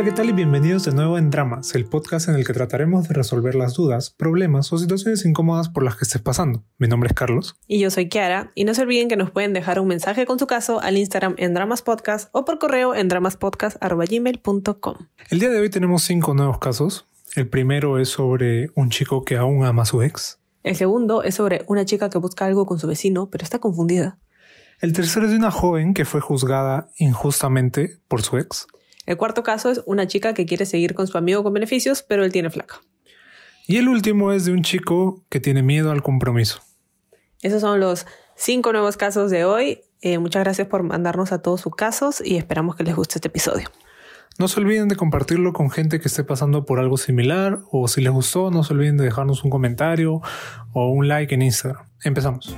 Hola, ¿qué tal? Y bienvenidos de nuevo en Dramas, el podcast en el que trataremos de resolver las dudas, problemas o situaciones incómodas por las que estés pasando. Mi nombre es Carlos. Y yo soy Kiara. Y no se olviden que nos pueden dejar un mensaje con su caso al Instagram en Dramas Podcast o por correo en dramaspodcast.gmail.com. El día de hoy tenemos cinco nuevos casos. El primero es sobre un chico que aún ama a su ex. El segundo es sobre una chica que busca algo con su vecino, pero está confundida. El tercero es de una joven que fue juzgada injustamente por su ex. El cuarto caso es una chica que quiere seguir con su amigo con beneficios, pero él tiene flaca. Y el último es de un chico que tiene miedo al compromiso. Esos son los cinco nuevos casos de hoy. Eh, muchas gracias por mandarnos a todos sus casos y esperamos que les guste este episodio. No se olviden de compartirlo con gente que esté pasando por algo similar o si les gustó, no se olviden de dejarnos un comentario o un like en Instagram. Empezamos.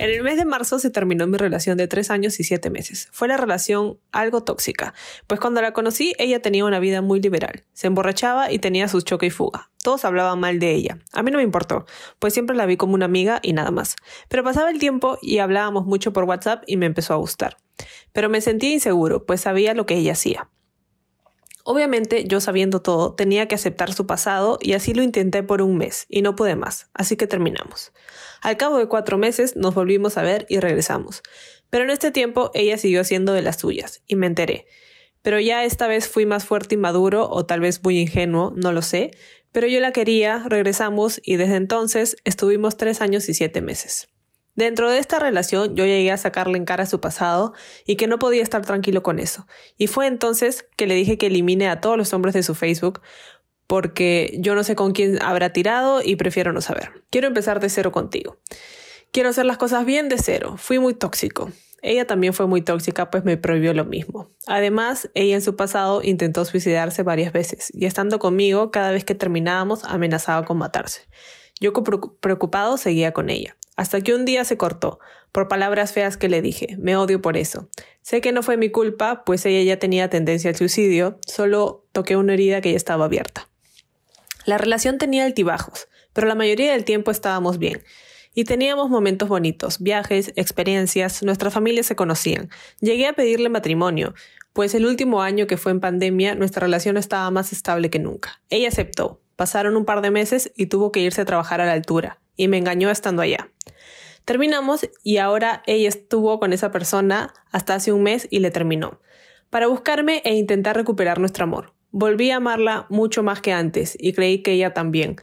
En el mes de marzo se terminó mi relación de tres años y siete meses. Fue la relación algo tóxica, pues cuando la conocí ella tenía una vida muy liberal. Se emborrachaba y tenía sus choque y fuga. Todos hablaban mal de ella. A mí no me importó, pues siempre la vi como una amiga y nada más. Pero pasaba el tiempo y hablábamos mucho por WhatsApp y me empezó a gustar. Pero me sentía inseguro, pues sabía lo que ella hacía. Obviamente, yo sabiendo todo, tenía que aceptar su pasado y así lo intenté por un mes y no pude más, así que terminamos. Al cabo de cuatro meses nos volvimos a ver y regresamos. Pero en este tiempo ella siguió haciendo de las suyas y me enteré. Pero ya esta vez fui más fuerte y maduro o tal vez muy ingenuo, no lo sé. Pero yo la quería, regresamos y desde entonces estuvimos tres años y siete meses. Dentro de esta relación yo llegué a sacarle en cara su pasado y que no podía estar tranquilo con eso. Y fue entonces que le dije que elimine a todos los hombres de su Facebook porque yo no sé con quién habrá tirado y prefiero no saber. Quiero empezar de cero contigo. Quiero hacer las cosas bien de cero. Fui muy tóxico. Ella también fue muy tóxica, pues me prohibió lo mismo. Además, ella en su pasado intentó suicidarse varias veces y estando conmigo, cada vez que terminábamos, amenazaba con matarse. Yo preocupado seguía con ella, hasta que un día se cortó, por palabras feas que le dije. Me odio por eso. Sé que no fue mi culpa, pues ella ya tenía tendencia al suicidio, solo toqué una herida que ya estaba abierta. La relación tenía altibajos, pero la mayoría del tiempo estábamos bien. Y teníamos momentos bonitos, viajes, experiencias, nuestras familias se conocían. Llegué a pedirle matrimonio, pues el último año que fue en pandemia nuestra relación estaba más estable que nunca. Ella aceptó. Pasaron un par de meses y tuvo que irse a trabajar a la altura, y me engañó estando allá. Terminamos y ahora ella estuvo con esa persona hasta hace un mes y le terminó, para buscarme e intentar recuperar nuestro amor. Volví a amarla mucho más que antes y creí que ella también.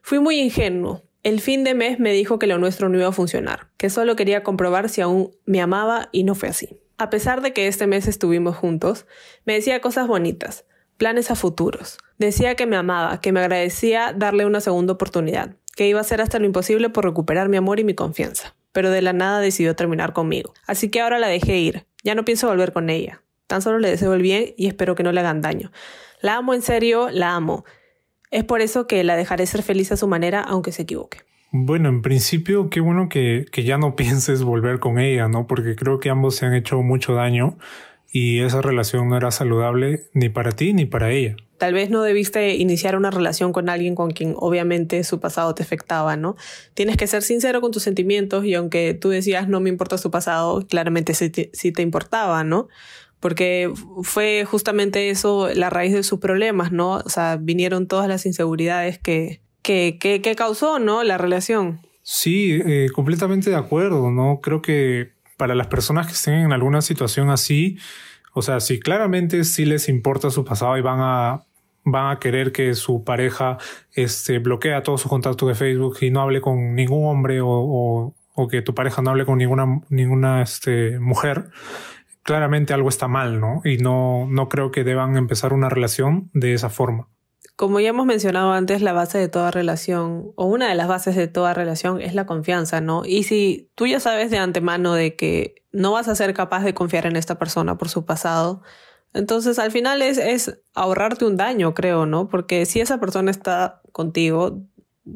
Fui muy ingenuo. El fin de mes me dijo que lo nuestro no iba a funcionar, que solo quería comprobar si aún me amaba y no fue así. A pesar de que este mes estuvimos juntos, me decía cosas bonitas, planes a futuros. Decía que me amaba, que me agradecía darle una segunda oportunidad, que iba a hacer hasta lo imposible por recuperar mi amor y mi confianza. Pero de la nada decidió terminar conmigo. Así que ahora la dejé ir. Ya no pienso volver con ella. Tan solo le deseo el bien y espero que no le hagan daño. La amo en serio, la amo. Es por eso que la dejaré ser feliz a su manera, aunque se equivoque. Bueno, en principio, qué bueno que, que ya no pienses volver con ella, ¿no? Porque creo que ambos se han hecho mucho daño y esa relación no era saludable ni para ti ni para ella. Tal vez no debiste iniciar una relación con alguien con quien obviamente su pasado te afectaba, ¿no? Tienes que ser sincero con tus sentimientos y aunque tú decías no me importa su pasado, claramente sí te, sí te importaba, ¿no? porque fue justamente eso la raíz de sus problemas, ¿no? O sea, vinieron todas las inseguridades que, que, que, causó, ¿no? La relación. Sí, eh, completamente de acuerdo, ¿no? Creo que para las personas que estén en alguna situación así, o sea, si claramente sí les importa su pasado y van a van a querer que su pareja este, bloquee todos sus contactos de Facebook y no hable con ningún hombre o, o, o que tu pareja no hable con ninguna, ninguna este, mujer, claramente algo está mal, ¿no? Y no, no creo que deban empezar una relación de esa forma. Como ya hemos mencionado antes, la base de toda relación, o una de las bases de toda relación, es la confianza, ¿no? Y si tú ya sabes de antemano de que no vas a ser capaz de confiar en esta persona por su pasado, entonces al final es, es ahorrarte un daño, creo, ¿no? Porque si esa persona está contigo,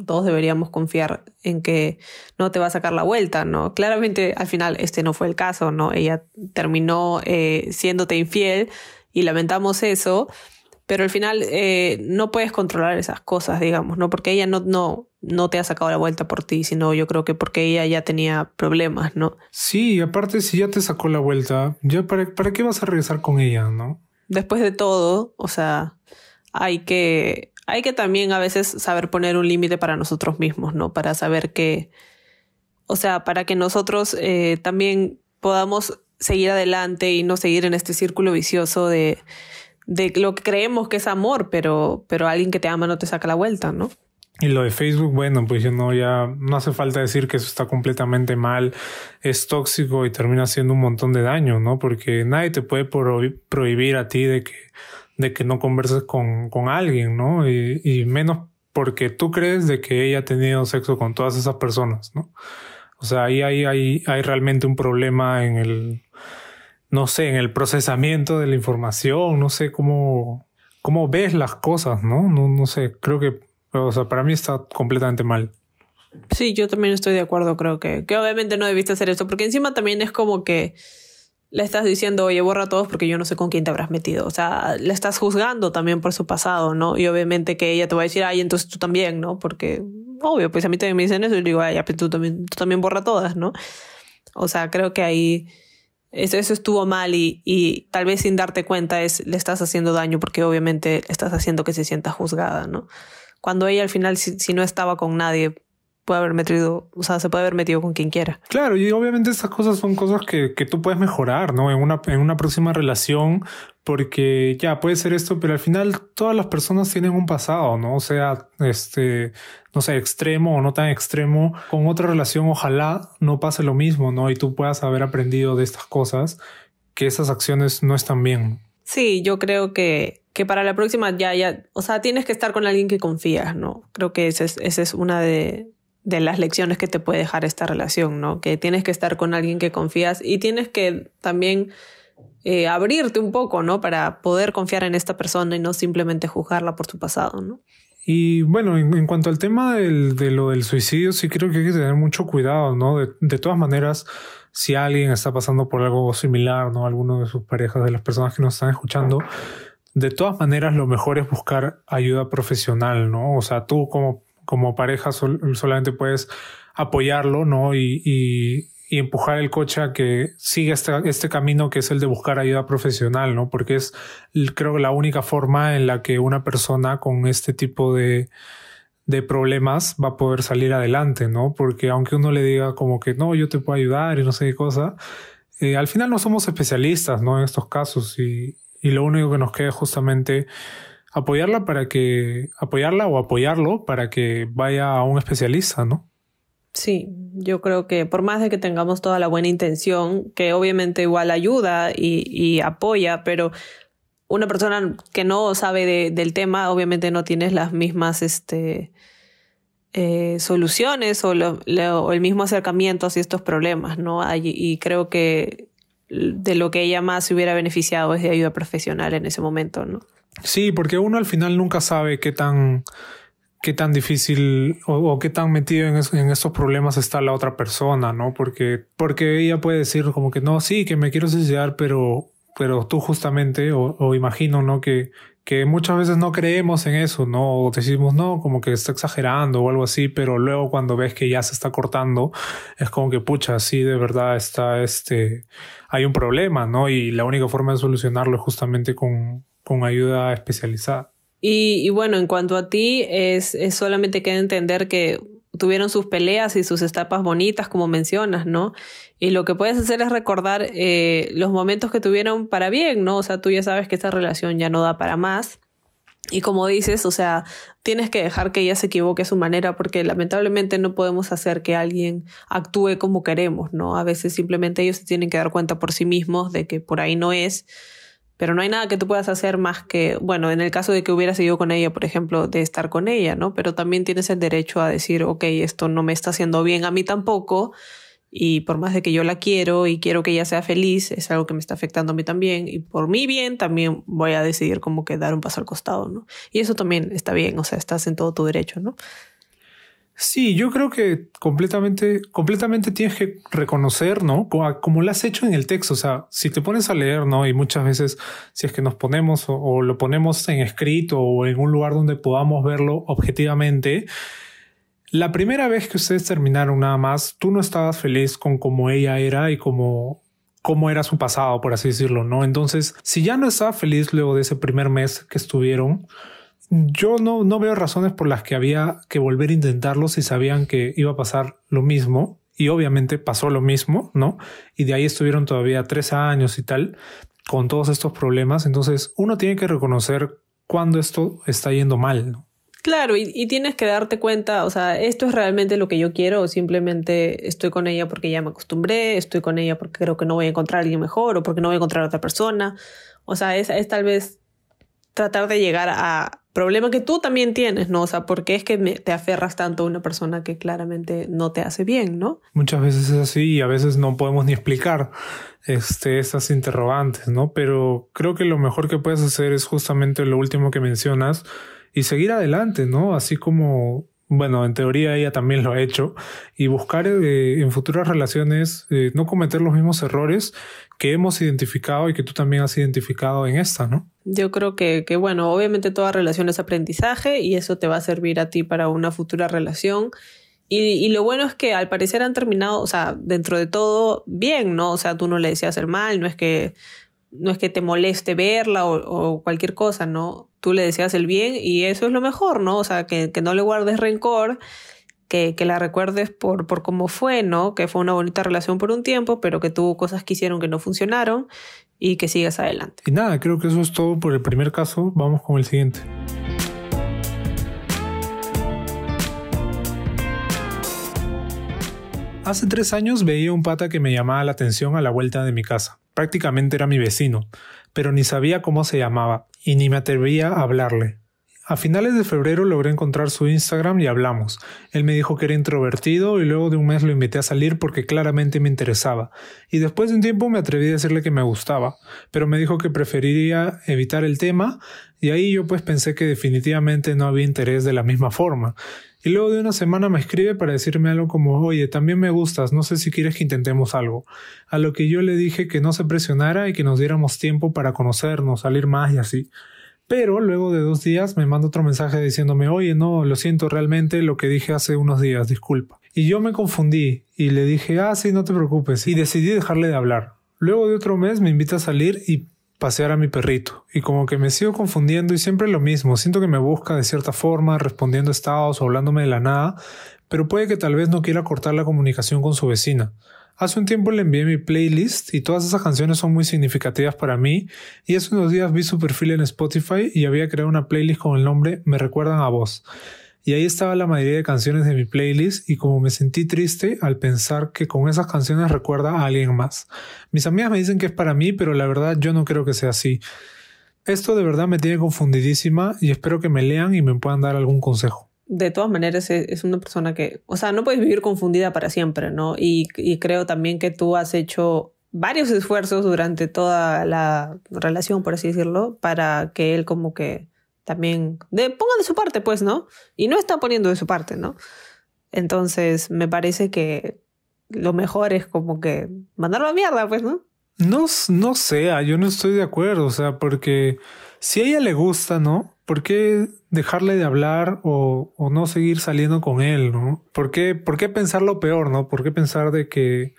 todos deberíamos confiar en que no te va a sacar la vuelta, ¿no? Claramente al final este no fue el caso, ¿no? Ella terminó eh, siéndote infiel y lamentamos eso, pero al final eh, no puedes controlar esas cosas, digamos, ¿no? Porque ella no, no, no te ha sacado la vuelta por ti, sino yo creo que porque ella ya tenía problemas, ¿no? Sí, aparte si ya te sacó la vuelta, ya para, para qué vas a regresar con ella, ¿no? Después de todo, o sea, hay que, hay que también a veces saber poner un límite para nosotros mismos, ¿no? Para saber que, o sea, para que nosotros eh, también podamos seguir adelante y no seguir en este círculo vicioso de, de lo que creemos que es amor, pero, pero alguien que te ama no te saca la vuelta, ¿no? Y lo de Facebook, bueno, pues yo no, ya no hace falta decir que eso está completamente mal, es tóxico y termina haciendo un montón de daño, ¿no? Porque nadie te puede prohibir a ti de que, de que no converses con, con alguien, ¿no? Y, y menos porque tú crees de que ella ha tenido sexo con todas esas personas, ¿no? O sea, ahí hay, hay, hay realmente un problema en el, no sé, en el procesamiento de la información, no sé cómo, cómo ves las cosas, ¿no? No, no sé, creo que o sea, para mí está completamente mal. Sí, yo también estoy de acuerdo, creo que, que obviamente no debiste hacer eso, porque encima también es como que le estás diciendo, oye, borra a todos porque yo no sé con quién te habrás metido. O sea, le estás juzgando también por su pasado, ¿no? Y obviamente que ella te va a decir, ay, entonces tú también, ¿no? Porque, obvio, pues a mí también me dicen eso y digo, ay, ya, pues tú también, tú también borra todas, ¿no? O sea, creo que ahí eso, eso estuvo mal y, y tal vez sin darte cuenta es, le estás haciendo daño porque obviamente estás haciendo que se sienta juzgada, ¿no? cuando ella al final, si, no estaba con nadie, puede haber metido, o sea, se puede haber metido con quien quiera. Claro, y obviamente estas cosas son cosas que, que tú puedes mejorar, ¿no? En una, en una próxima relación, porque ya puede ser esto, pero al final todas las personas tienen un pasado, ¿no? O sea, este, no sé, extremo o no tan extremo. Con otra relación, ojalá no pase lo mismo, ¿no? Y tú puedas haber aprendido de estas cosas, que esas acciones no están bien. Sí, yo creo que, que para la próxima ya, ya, o sea, tienes que estar con alguien que confías, ¿no? Creo que esa es, es una de, de las lecciones que te puede dejar esta relación, ¿no? Que tienes que estar con alguien que confías y tienes que también eh, abrirte un poco, ¿no? Para poder confiar en esta persona y no simplemente juzgarla por su pasado, ¿no? Y bueno, en, cuanto al tema del, de lo del suicidio, sí creo que hay que tener mucho cuidado, ¿no? De, de todas maneras, si alguien está pasando por algo similar, ¿no? Alguno de sus parejas, de las personas que nos están escuchando, de todas maneras lo mejor es buscar ayuda profesional, ¿no? O sea, tú como, como pareja solamente puedes apoyarlo, ¿no? Y, y, y, empujar el coche a que siga este, este camino que es el de buscar ayuda profesional, ¿no? Porque es, creo, la única forma en la que una persona con este tipo de, de problemas va a poder salir adelante, ¿no? Porque aunque uno le diga como que no, yo te puedo ayudar y no sé qué cosa, eh, al final no somos especialistas, ¿no? En estos casos y, y lo único que nos queda es justamente apoyarla para que, apoyarla o apoyarlo para que vaya a un especialista, ¿no? Sí, yo creo que por más de que tengamos toda la buena intención, que obviamente igual ayuda y, y apoya, pero una persona que no sabe del tema, obviamente no tienes las mismas este, eh, soluciones o, el mismo acercamiento hacia estos problemas, ¿no? y creo que de lo que ella más se hubiera beneficiado es de ayuda profesional en ese momento, ¿no? Sí, porque uno al final nunca sabe qué tan, qué tan difícil o, qué tan metido en, en, estos problemas está la otra persona, ¿no? Porque, porque ella puede decir como que no, sí, que me quiero suicidar, pero pero tú justamente, o, imagino, ¿no? Que, que muchas veces no creemos en eso, ¿no? O decimos, no, como que está exagerando o algo así, pero luego cuando ves que ya se está cortando, es como que, pucha, sí, de verdad está, este, hay un problema, ¿no? Y la única forma de solucionarlo es justamente con, con ayuda especializada. Y, bueno, en cuanto a ti, es, es solamente que entender que tuvieron sus peleas y sus etapas bonitas, como mencionas, ¿no? Y lo que puedes hacer es recordar eh, los momentos que tuvieron para bien, ¿no? O sea, tú ya sabes que esta relación ya no da para más. Y como dices, o sea, tienes que dejar que ella se equivoque a su manera porque lamentablemente no podemos hacer que alguien actúe como queremos, ¿no? A veces simplemente ellos se tienen que dar cuenta por sí mismos de que por ahí no es pero no hay nada que tú puedas hacer más que, bueno, en el caso de que hubieras ido con ella, por ejemplo, de estar con ella, ¿no? Pero también tienes el derecho a decir, ok, esto no me está haciendo bien a mí tampoco, y por más de que yo la quiero y quiero que ella sea feliz, es algo que me está afectando a mí también, y por mi bien también voy a decidir como que dar un paso al costado, ¿no? Y eso también está bien, o sea, estás en todo tu derecho, ¿no? Sí, yo creo que completamente, completamente tienes que reconocer, ¿no? Como, lo has hecho en el texto. O sea, si te pones a leer, ¿no? Y muchas veces, si es que nos ponemos o, lo ponemos en escrito o en un lugar donde podamos verlo objetivamente, la primera vez que ustedes terminaron nada más, tú no estabas feliz con cómo ella era y cómo cómo era su pasado, por así decirlo, ¿no? Entonces, si ya no estaba feliz luego de ese primer mes que estuvieron, yo no, no veo razones por las que había que volver a intentarlo si sabían que iba a pasar lo mismo. Y obviamente pasó lo mismo, ¿no? Y de ahí estuvieron todavía tres años y tal, con todos estos problemas. Entonces, uno tiene que reconocer cuando esto está yendo mal, ¿no? Claro, y, tienes que darte cuenta, o sea, esto es realmente lo que yo quiero o simplemente estoy con ella porque ya me acostumbré, estoy con ella porque creo que no voy a encontrar a alguien mejor o porque no voy a encontrar a otra persona. O sea, es, es tal vez tratar de llegar a problema que tú también tienes, ¿no? O sea, porque es que te aferras tanto a una persona que claramente no te hace bien, ¿no? Muchas veces es así y a veces no podemos ni explicar este, estas interrogantes, ¿no? Pero creo que lo mejor que puedes hacer es justamente lo último que mencionas, y seguir adelante, ¿no? Así como, bueno, en teoría ella también lo ha hecho, y buscar eh, en futuras relaciones eh, no cometer los mismos errores que hemos identificado y que tú también has identificado en esta, ¿no? Yo creo que, que, bueno, obviamente toda relación es aprendizaje y eso te va a servir a ti para una futura relación. Y, y, lo bueno es que al parecer han terminado, o sea, dentro de todo, bien, ¿no? O sea, tú no le decías el mal, no es que no es que te moleste verla o, cualquier cosa, ¿no? Tú le deseas el bien y eso es lo mejor, ¿no? O sea, que, no le guardes rencor, que, que, la recuerdes por, por cómo fue, ¿no? Que fue una bonita relación por un tiempo, pero que tuvo cosas que hicieron que no funcionaron y que sigas adelante. Y nada, creo que eso es todo por el primer caso. Vamos con el siguiente. Hace tres años veía un pata que me llamaba la atención a la vuelta de mi casa. Prácticamente era mi vecino, pero ni sabía cómo se llamaba y ni me atrevía a hablarle. A finales de febrero logré encontrar su Instagram y hablamos. Él me dijo que era introvertido y luego de un mes lo invité a salir porque claramente me interesaba. Y después de un tiempo me atreví a decirle que me gustaba, pero me dijo que preferiría evitar el tema y ahí yo pues pensé que definitivamente no había interés de la misma forma. Y luego de una semana me escribe para decirme algo como, oye, también me gustas, no sé si quieres que intentemos algo. A lo que yo le dije que no se presionara y que nos diéramos tiempo para conocernos, salir más y así. Pero luego de dos días me manda otro mensaje diciéndome, oye, no, lo siento realmente lo que dije hace unos días, disculpa. Y yo me confundí y le dije, ah, sí, no te preocupes, y decidí dejarle de hablar. Luego de otro mes me invita a salir y pasear a mi perrito. Y como que me sigo confundiendo y siempre lo mismo. Siento que me busca de cierta forma, respondiendo estados o hablándome de la nada, pero puede que tal vez no quiera cortar la comunicación con su vecina. Hace un tiempo le envié mi playlist y todas esas canciones son muy significativas para mí y hace unos días vi su perfil en Spotify y había creado una playlist con el nombre Me recuerdan a vos. Y ahí estaba la mayoría de canciones de mi playlist y como me sentí triste al pensar que con esas canciones recuerda a alguien más. Mis amigas me dicen que es para mí, pero la verdad yo no creo que sea así. Esto de verdad me tiene confundidísima y espero que me lean y me puedan dar algún consejo de todas maneras es, una persona que, o sea, no puedes vivir confundida para siempre, ¿no? Y, creo también que tú has hecho varios esfuerzos durante toda la relación, por así decirlo, para que él como que también de, ponga de su parte, pues, ¿no? Y no está poniendo de su parte, ¿no? Entonces, me parece que lo mejor es como que mandarlo a mierda, pues, ¿no? No, no sé, yo no estoy de acuerdo, o sea, porque si a ella le gusta, ¿no? ¿Por qué dejarle de hablar o, o no seguir saliendo con él, ¿no? ¿Por qué, ¿Por qué pensar lo peor, ¿no? ¿Por qué pensar de que,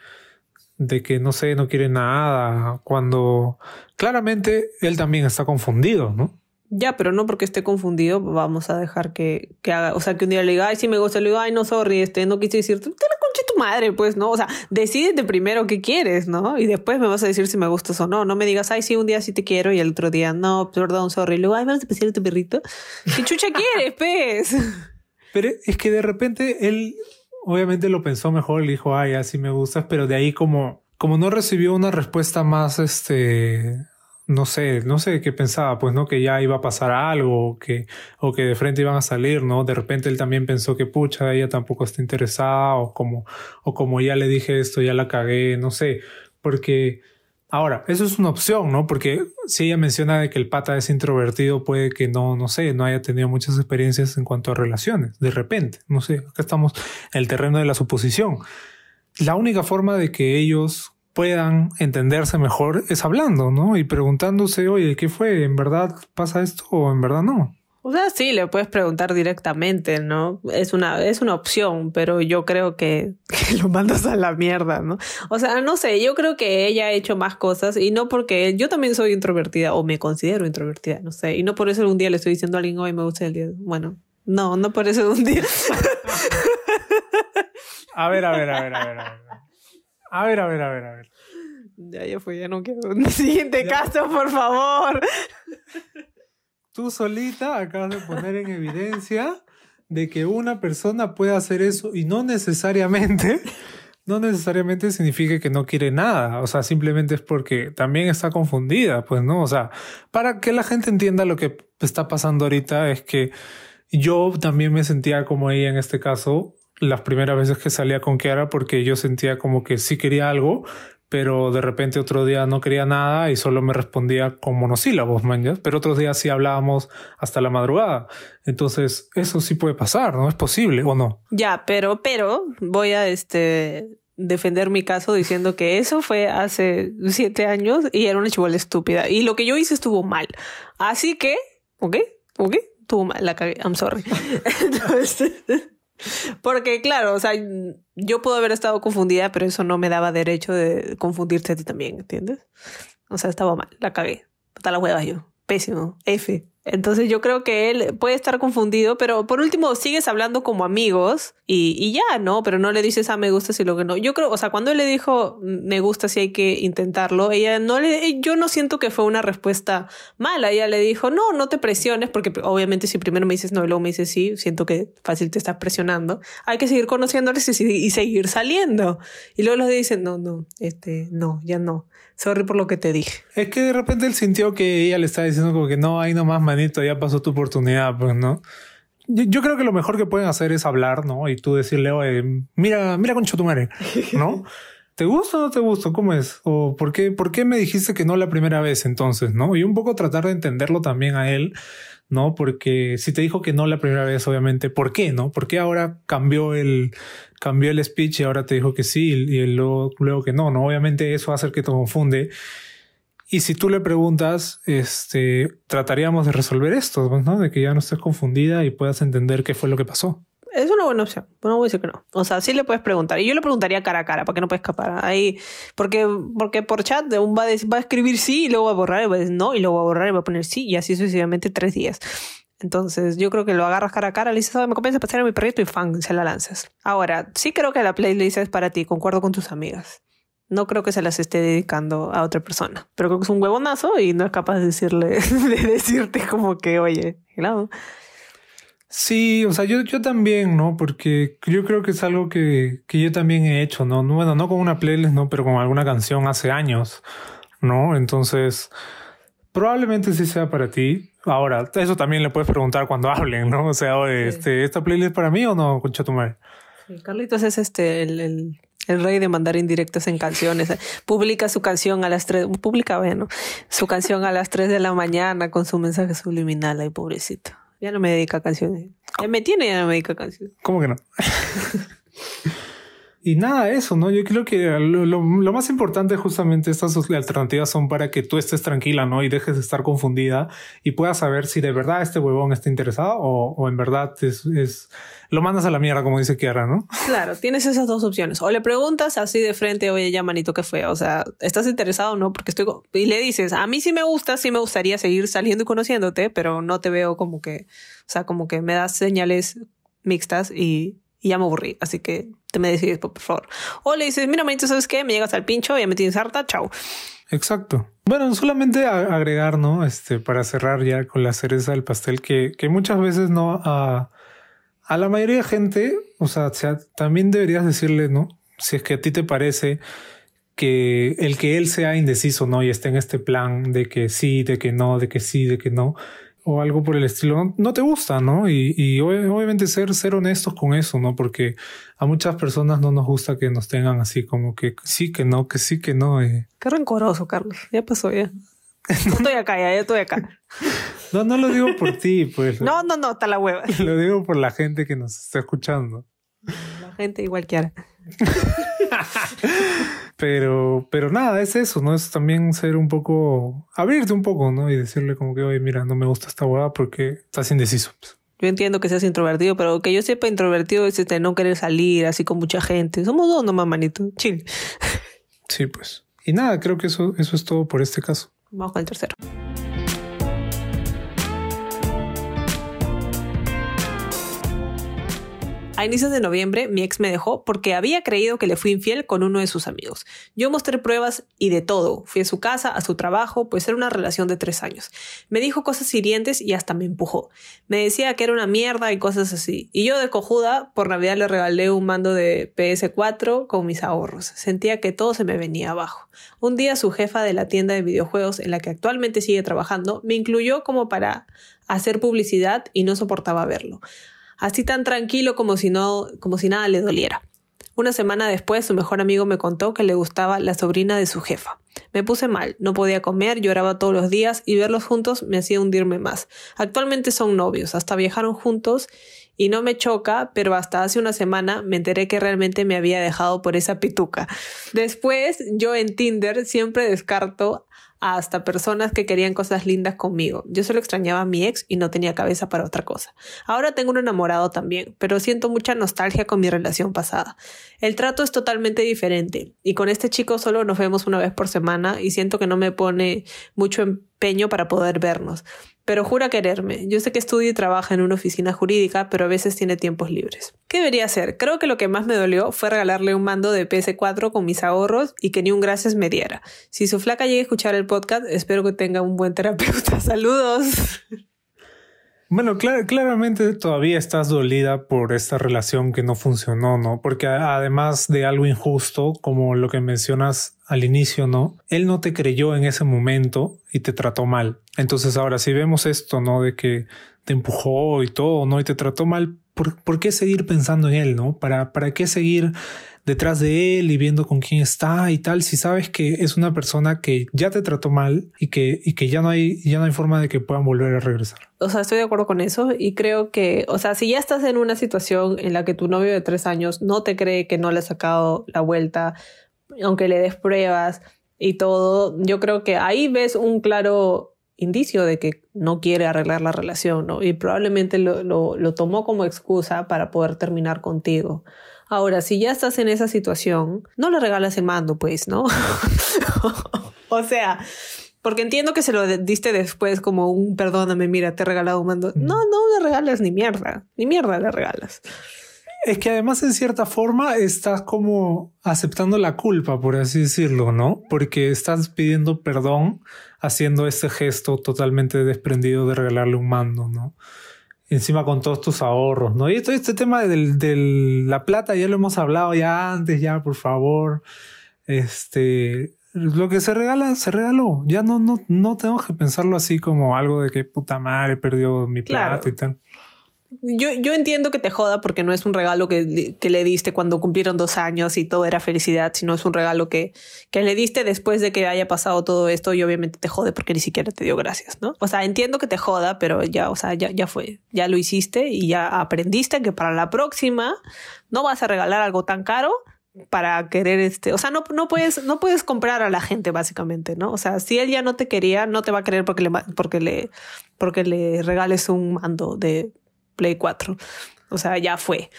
de que, no sé, no quiere nada cuando claramente él también está confundido, ¿no? Ya, pero no porque esté confundido, vamos a dejar que, que haga, o sea, que un día le diga, ay, sí me gusta, le digo, ay, no, sorry, este, no quise decirte, te la conché tu madre, pues, ¿no? O sea, decídete primero qué quieres, ¿no? Y después me vas a decir si me gustas o no. No me digas, ay, sí, un día sí te quiero y el otro día, no, perdón, sorry. Luego, ay, vas a pedir tu perrito. ¿Qué chucha quieres, pez? Pero es que de repente él, obviamente lo pensó mejor, le dijo, ay, así me gustas, pero de ahí como, como no recibió una respuesta más, este, no sé, no sé qué pensaba, pues no, que ya iba a pasar algo, que, o que de frente iban a salir, ¿no? De repente él también pensó que pucha, ella tampoco está interesada, o como, o como ya le dije esto, ya la cagué, no sé, porque ahora, eso es una opción, ¿no? Porque si ella menciona de que el pata es introvertido, puede que no, no sé, no haya tenido muchas experiencias en cuanto a relaciones, de repente, no sé, acá estamos en el terreno de la suposición. La única forma de que ellos puedan entenderse mejor es hablando, ¿no? Y preguntándose, oye, ¿qué fue? ¿En verdad pasa esto o en verdad no? O sea, sí, le puedes preguntar directamente, ¿no? Es una, es una opción, pero yo creo que, que, lo mandas a la mierda, ¿no? O sea, no sé, yo creo que ella ha hecho más cosas y no porque yo también soy introvertida o me considero introvertida, no sé, y no por eso un día le estoy diciendo a alguien hoy me gusta el día. Bueno, no, no por eso un día. a ver, a ver, a ver, a ver, a ver. A ver, a ver, a ver, a ver. Ya, ya fue, ya no quiero. Siguiente caso, por favor tú solita acabas de poner en evidencia de que una persona puede hacer eso y no necesariamente, no necesariamente significa que no quiere nada, o sea, simplemente es porque también está confundida, pues, ¿no? O sea, para que la gente entienda lo que está pasando ahorita es que yo también me sentía como ella en este caso, las primeras veces que salía con Kiara porque yo sentía como que sí quería algo, pero de repente otro día no quería nada y solo me respondía con monosílabos, man, pero otros días sí hablábamos hasta la madrugada. Entonces, eso sí puede pasar, ¿no? Es posible o no. Ya, pero, pero voy a este defender mi caso diciendo que eso fue hace siete años y era una chivola estúpida. Y lo que yo hice estuvo mal. Así que, ¿ok? ¿Ok? Estuvo mal, la cagué. I'm sorry. porque claro, o sea, yo puedo haber estado confundida, pero eso no me daba derecho de confundirte a ti también, ¿entiendes? O sea, estaba mal, la cagué. Está la hueva yo. Pésimo. F. Entonces yo creo que él puede estar confundido, pero por último sigues hablando como amigos y, y, ya, ¿no? Pero no le dices, ah, me gusta si lo que no. Yo creo, o sea, cuando él le dijo, me gusta si hay que intentarlo, ella no le, yo no siento que fue una respuesta mala. Ella le dijo, no, no te presiones, porque obviamente si primero me dices no y luego me dices sí, siento que fácil te estás presionando. Hay que seguir conociéndoles y, seguir saliendo. Y luego le dicen, no, no, este, no, ya no. Sorry por lo que te dije. Es que de repente él sintió que ella le estaba diciendo como que no, ahí nomás, manito, ya pasó tu oportunidad, pues, ¿no? Yo, creo que lo mejor que pueden hacer es hablar, ¿no? Y tú decirle, oye, mira, mira con tu madre, ¿no? ¿Te gusta o no te gusta? ¿Cómo es? ¿O por qué, por qué me dijiste que no la primera vez entonces, no? Y un poco tratar de entenderlo también a él, ¿no? Porque si te dijo que no la primera vez, obviamente, ¿por qué, no? ¿Por qué ahora cambió el, cambió el speech y ahora te dijo que sí y luego, luego que no, ¿no? Obviamente eso va a hacer que te confunde. Y si tú le preguntas, este, trataríamos de resolver esto, ¿no? De que ya no estés confundida y puedas entender qué fue lo que pasó. Es una buena opción. No voy a decir que no. O sea, sí le puedes preguntar. Y yo le preguntaría cara a cara, para que no puede escapar. Ahí, porque, porque por chat un va, va a escribir sí y luego va a borrar y va a decir no y luego va a borrar y va a poner sí y así sucesivamente tres días. Entonces, yo creo que lo agarras cara a cara, le dices, me comienza a pasar a mi perrito y fan, se la lanzas. Ahora, sí creo que la playlist es para ti, concuerdo con tus amigas. No creo que se las esté dedicando a otra persona, pero creo que es un huevonazo y no es capaz de decirle, de decirte como que, oye, helado. Sí, o sea, yo, yo también, ¿no? Porque yo creo que es algo que, que yo también he hecho, ¿no? Bueno, no con una playlist, ¿no? Pero con alguna canción hace años, ¿no? Entonces, probablemente sí sea para ti. Ahora, eso también le puedes preguntar cuando hablen, ¿no? O sea, este, ¿esta playlist para mí o no, concha tu madre? Sí, Carlitos es este, el, el, el, rey de mandar indirectas en canciones. Publica su canción a las tres, publica, bueno, su canción a las 3 de la mañana con su mensaje subliminal, ay, pobrecito. Ya no me dedica a canciones. Me tiene, ya no me dedica a canciones. ¿Cómo que no? Y nada, eso, ¿no? Yo creo que lo, más importante justamente estas alternativas son para que tú estés tranquila, ¿no? Y dejes de estar confundida y puedas saber si de verdad este huevón está interesado o, en verdad es, lo mandas a la mierda, como dice Kiara, ¿no? Claro, tienes esas dos opciones. O le preguntas así de frente, oye, ya manito, ¿qué fue? O sea, ¿estás interesado o no? Porque estoy... Y le dices, a mí sí me gusta, sí me gustaría seguir saliendo y conociéndote, pero no te veo como que, o sea, como que me das señales mixtas y y ya me aburrí, así que te me decides, por favor. O le dices, mira, manito, ¿sabes qué? Me llegas al pincho, ya me tienes harta, chao. Exacto. Bueno, solamente agregar, ¿no? Este, para cerrar ya con la cereza del pastel, que, que muchas veces no a, a la mayoría de gente, o sea, también deberías decirle, ¿no? Si es que a ti te parece que el que él sea indeciso, ¿no? Y esté en este plan de que sí, de que no, de que sí, de que no, o algo por el estilo, no, te gusta, ¿no? Y, y, obviamente ser, ser honestos con eso, ¿no? Porque a muchas personas no nos gusta que nos tengan así como que sí, que no, que sí, que no. Eh. Qué rencoroso, Carlos. Ya pasó, ya. Estoy acá, ya, ya estoy acá. No, no lo digo por ti, pues. No, no, no, está la hueva. Lo digo por la gente que nos está escuchando. La gente igual quiera. pero, pero nada, es eso, ¿no? Es también ser un poco, abrirte un poco, ¿no? Y decirle como que, oye, mira, no me gusta esta hueá porque estás indeciso. Yo entiendo que seas introvertido, pero que yo sepa introvertido es este no querer salir así con mucha gente. Somos dos nomás, manito. Chill. Sí, pues. Y nada, creo que eso, eso es todo por este caso. Vamos con el tercero. A inicios de noviembre, mi ex me dejó porque había creído que le fui infiel con uno de sus amigos. Yo mostré pruebas y de todo. Fui a su casa, a su trabajo, pues era una relación de tres años. Me dijo cosas hirientes y hasta me empujó. Me decía que era una mierda y cosas así. Y yo de cojuda, por Navidad le regalé un mando de PS4 con mis ahorros. Sentía que todo se me venía abajo. Un día su jefa de la tienda de videojuegos en la que actualmente sigue trabajando me incluyó como para hacer publicidad y no soportaba verlo así tan tranquilo como si, no, como si nada le doliera. Una semana después, su mejor amigo me contó que le gustaba la sobrina de su jefa. Me puse mal, no podía comer, lloraba todos los días y verlos juntos me hacía hundirme más. Actualmente son novios, hasta viajaron juntos y no me choca, pero hasta hace una semana me enteré que realmente me había dejado por esa pituca. Después, yo en Tinder siempre descarto hasta personas que querían cosas lindas conmigo. Yo solo extrañaba a mi ex y no tenía cabeza para otra cosa. Ahora tengo un enamorado también, pero siento mucha nostalgia con mi relación pasada. El trato es totalmente diferente y con este chico solo nos vemos una vez por semana y siento que no me pone mucho empeño para poder vernos pero jura quererme. Yo sé que estudia y trabaja en una oficina jurídica, pero a veces tiene tiempos libres. ¿Qué debería hacer? Creo que lo que más me dolió fue regalarle un mando de PS4 con mis ahorros y que ni un gracias me diera. Si su flaca llega a escuchar el podcast, espero que tenga un buen terapeuta. Saludos. Bueno, claramente todavía estás dolida por esta relación que no funcionó, ¿no? Porque además de algo injusto, como lo que mencionas al inicio, ¿no? Él no te creyó en ese momento y te trató mal. Entonces ahora si vemos esto, ¿no? De que te empujó y todo, ¿no? Y te trató mal, ¿por, ¿por qué seguir pensando en él, ¿no? ¿Para, ¿Para qué seguir detrás de él y viendo con quién está y tal, si sabes que es una persona que ya te trató mal y que, y que ya no hay, ya no hay forma de que puedan volver a regresar. O sea, estoy de acuerdo con eso y creo que, o sea, si ya estás en una situación en la que tu novio de tres años no te cree que no le ha sacado la vuelta, aunque le des pruebas y todo, yo creo que ahí ves un claro indicio de que no quiere arreglar la relación, ¿no? Y probablemente lo, lo, lo tomó como excusa para poder terminar contigo. Ahora, si ya estás en esa situación, no le regalas el mando, pues, ¿no? o sea, porque entiendo que se lo diste después como un perdóname, mira, te he regalado un mando. No, no le regalas ni mierda, ni mierda le regalas. Es que además en cierta forma estás como aceptando la culpa, por así decirlo, ¿no? Porque estás pidiendo perdón haciendo ese gesto totalmente desprendido de regalarle un mando, ¿no? encima con todos tus ahorros, ¿no? Y todo este tema de la plata ya lo hemos hablado ya antes, ya por favor. Este, lo que se regala, se regaló. Ya no, no, no tenemos que pensarlo así como algo de que puta madre perdió mi plata y tal. Yo, yo entiendo que te joda porque no es un regalo que, que, le diste cuando cumplieron dos años y todo era felicidad, sino es un regalo que, que le diste después de que haya pasado todo esto y obviamente te jode porque ni siquiera te dio gracias, ¿no? O sea, entiendo que te joda, pero ya, o sea, ya, ya fue, ya lo hiciste y ya aprendiste que para la próxima no vas a regalar algo tan caro para querer este, o sea, no, no puedes, no puedes comprar a la gente básicamente, ¿no? O sea, si él ya no te quería, no te va a querer porque le, porque le, porque le regales un mando de Play 4. O sea, ya fue.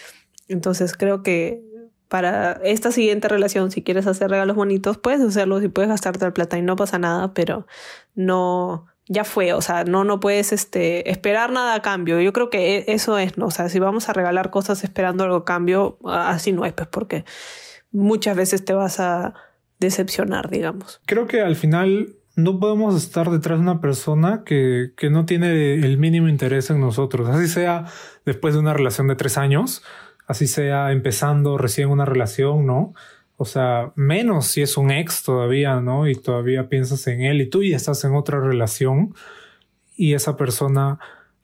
Entonces creo que para esta siguiente relación, si quieres hacer regalos bonitos, puedes hacerlo y puedes gastarte la plata y no pasa nada, pero no, ya fue, o sea, no, no puedes este, esperar nada a cambio. Yo creo que e, eso es, ¿no? O sea, si vamos a regalar cosas esperando algo a cambio, así no es, pues porque muchas veces te vas a decepcionar, digamos. Creo que al final no podemos estar detrás de una persona que, que, no tiene el mínimo interés en nosotros, así sea después de una relación de tres años, así sea empezando recién una relación, ¿no? O sea, menos si es un ex todavía, ¿no? Y todavía piensas en él y tú ya estás en otra relación y esa persona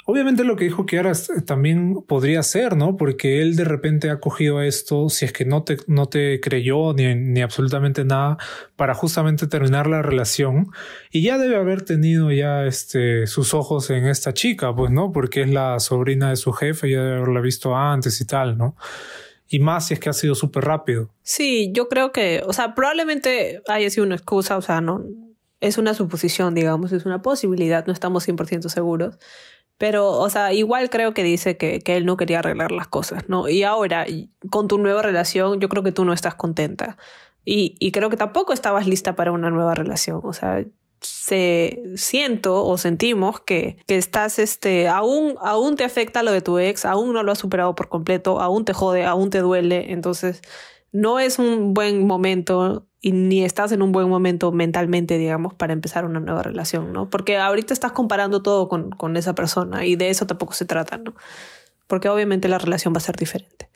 Obviamente lo que dijo Kiara también podría ser, ¿no? Porque él de repente ha cogido esto, si es que no te, no te creyó ni, ni absolutamente nada, para justamente terminar la relación. Y ya debe haber tenido ya este, sus ojos en esta chica, pues, ¿no? Porque es la sobrina de su jefe, ya debe haberla visto antes y tal, ¿no? Y más si es que ha sido súper rápido. Sí, yo creo que, o sea, probablemente haya sido una excusa, o sea, no, es una suposición, digamos, es una posibilidad, no estamos 100% seguros. Pero, o sea, igual creo que dice que, que, él no quería arreglar las cosas, ¿no? Y ahora, con tu nueva relación, yo creo que tú no estás contenta. Y, y creo que tampoco estabas lista para una nueva relación. O sea, se siento o sentimos que, que estás, este, aún, aún te afecta lo de tu ex, aún no lo has superado por completo, aún te jode, aún te duele. Entonces, no es un buen momento y ni estás en un buen momento mentalmente, digamos, para empezar una nueva relación, ¿no? Porque ahorita estás comparando todo con, con esa persona y de eso tampoco se trata, ¿no? Porque obviamente la relación va a ser diferente.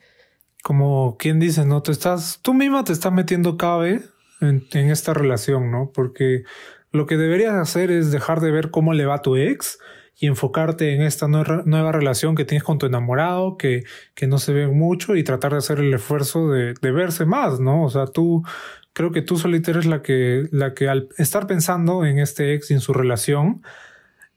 Como quien dice, ¿no? Te estás, tú misma te estás metiendo cabe en, en esta relación, ¿no? Porque lo que deberías hacer es dejar de ver cómo le va a tu ex y enfocarte en esta nueva relación que tienes con tu enamorado, que, que no se ve mucho y tratar de hacer el esfuerzo de, de verse más, ¿no? O sea, tú creo que tú solita eres la que, la que al estar pensando en este ex y en su relación,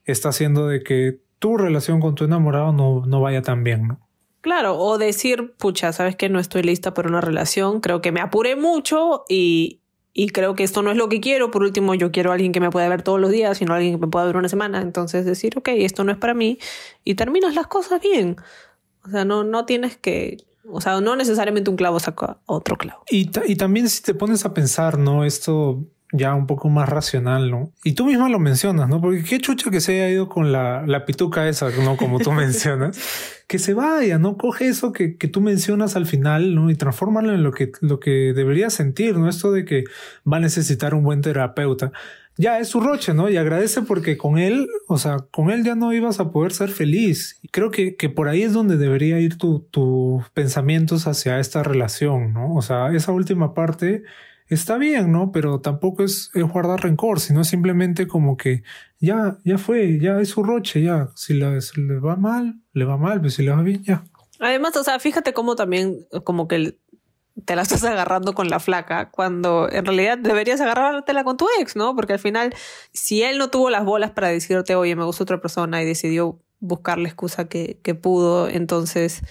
está haciendo de que tu relación con tu enamorado no, no vaya tan bien, ¿no? Claro, o decir, pucha, sabes que no estoy lista para una relación, creo que me apuré mucho y, y creo que esto no es lo que quiero. Por último, yo quiero a alguien que me pueda ver todos los días, sino alguien que me pueda ver una semana. Entonces decir, ok, esto no es para mí y terminas las cosas bien. O sea, no, no tienes que, o sea, no necesariamente un clavo saca otro clavo. Y, y también si te pones a pensar, ¿no? Esto ya un poco más racional, ¿no? Y tú misma lo mencionas, ¿no? Porque qué chucha que se haya ido con la, la pituca esa, ¿no? Como tú mencionas. que se vaya, ¿no? Coge eso que, que tú mencionas al final, ¿no? Y transfórmalo en lo que, lo que debería sentir, ¿no? Esto de que va a necesitar un buen terapeuta. Ya es su roche, ¿no? Y agradece porque con él, o sea, con él ya no ibas a poder ser feliz. Creo que, que por ahí es donde debería ir tus tu pensamientos hacia esta relación, ¿no? O sea, esa última parte está bien, ¿no? Pero tampoco es, guardar rencor, sino simplemente como que ya, ya fue, ya es su roche, ya. Si, le va mal, le va mal, pero pues si le va bien, ya. Además, o sea, fíjate cómo también, como que te la estás agarrando con la flaca, cuando en realidad deberías agarrártela con tu ex, ¿no? Porque al final, si él no tuvo las bolas para decirte, oye, me gusta otra persona y decidió buscar la excusa que, pudo, entonces,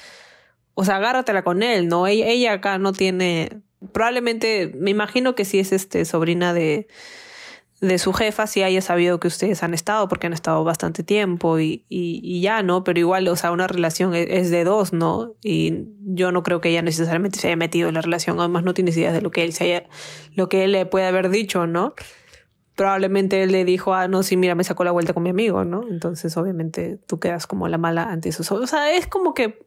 o sea, agárratela con él, ¿no? Ella acá no tiene Probablemente, me imagino que si es este sobrina de, de su jefa, si haya sabido que ustedes han estado, porque han estado bastante tiempo y, y, ya, ¿no? Pero igual, o sea, una relación e, es, de dos, ¿no? Y yo no creo que ella necesariamente se haya metido en la relación, además no tienes idea de lo que él se haya, lo que él le puede haber dicho, ¿no? Probablemente él le dijo, ah, no, sí, mira, me sacó la vuelta con mi amigo, ¿no? Entonces, obviamente, tú quedas como la mala ante eso. O sea, es como que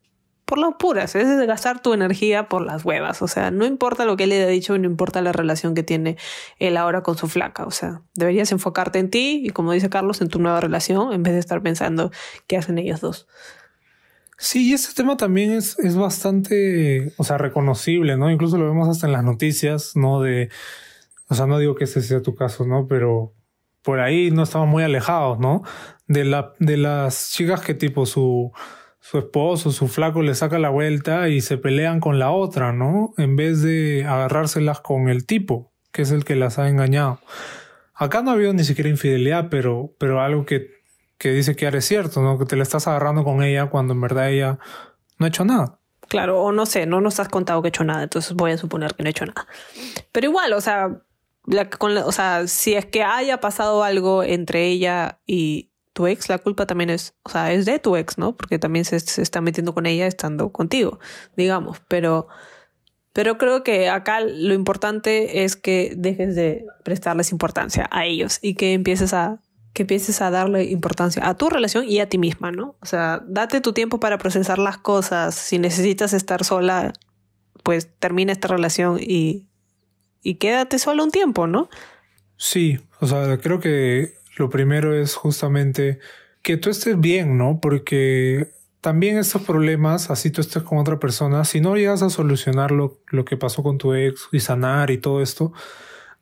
por las puras, es de gastar tu energía por las huevas. O sea, no importa lo que él le haya dicho, no importa la relación que tiene él ahora con su flaca. O sea, deberías enfocarte en ti y, como dice Carlos, en tu nueva relación en vez de estar pensando qué hacen ellos dos. Sí, este tema también es, es bastante, o sea, reconocible, ¿no? Incluso lo vemos hasta en las noticias, ¿no? De, o sea, no digo que ese sea tu caso, ¿no? Pero por ahí no estamos muy alejados, ¿no? De, la, de las chicas que tipo su, su esposo, su flaco le saca la vuelta y se pelean con la otra, ¿no? En vez de agarrárselas con el tipo, que es el que las ha engañado. Acá no ha habido ni siquiera infidelidad, pero, pero algo que, que dice que es cierto, ¿no? Que te la estás agarrando con ella cuando en verdad ella no ha hecho nada. Claro, o no sé, no nos has contado que ha hecho nada, entonces voy a suponer que no ha hecho nada. Pero igual, o sea, con o sea, si es que haya pasado algo entre ella y, tu ex, la culpa también es, o sea, es de tu ex, ¿no? Porque también se, está metiendo con ella estando contigo, digamos. Pero, pero creo que acá lo importante es que dejes de prestarles importancia a ellos y que empieces a que empieces a darle importancia a tu relación y a ti misma, ¿no? O sea, date tu tiempo para procesar las cosas. Si necesitas estar sola, pues termina esta relación y, y quédate sola un tiempo, ¿no? Sí, o sea, creo que lo primero es justamente que tú estés bien, ¿no? Porque también estos problemas, así tú estés con otra persona, si no llegas a solucionar lo, que pasó con tu ex y sanar y todo esto,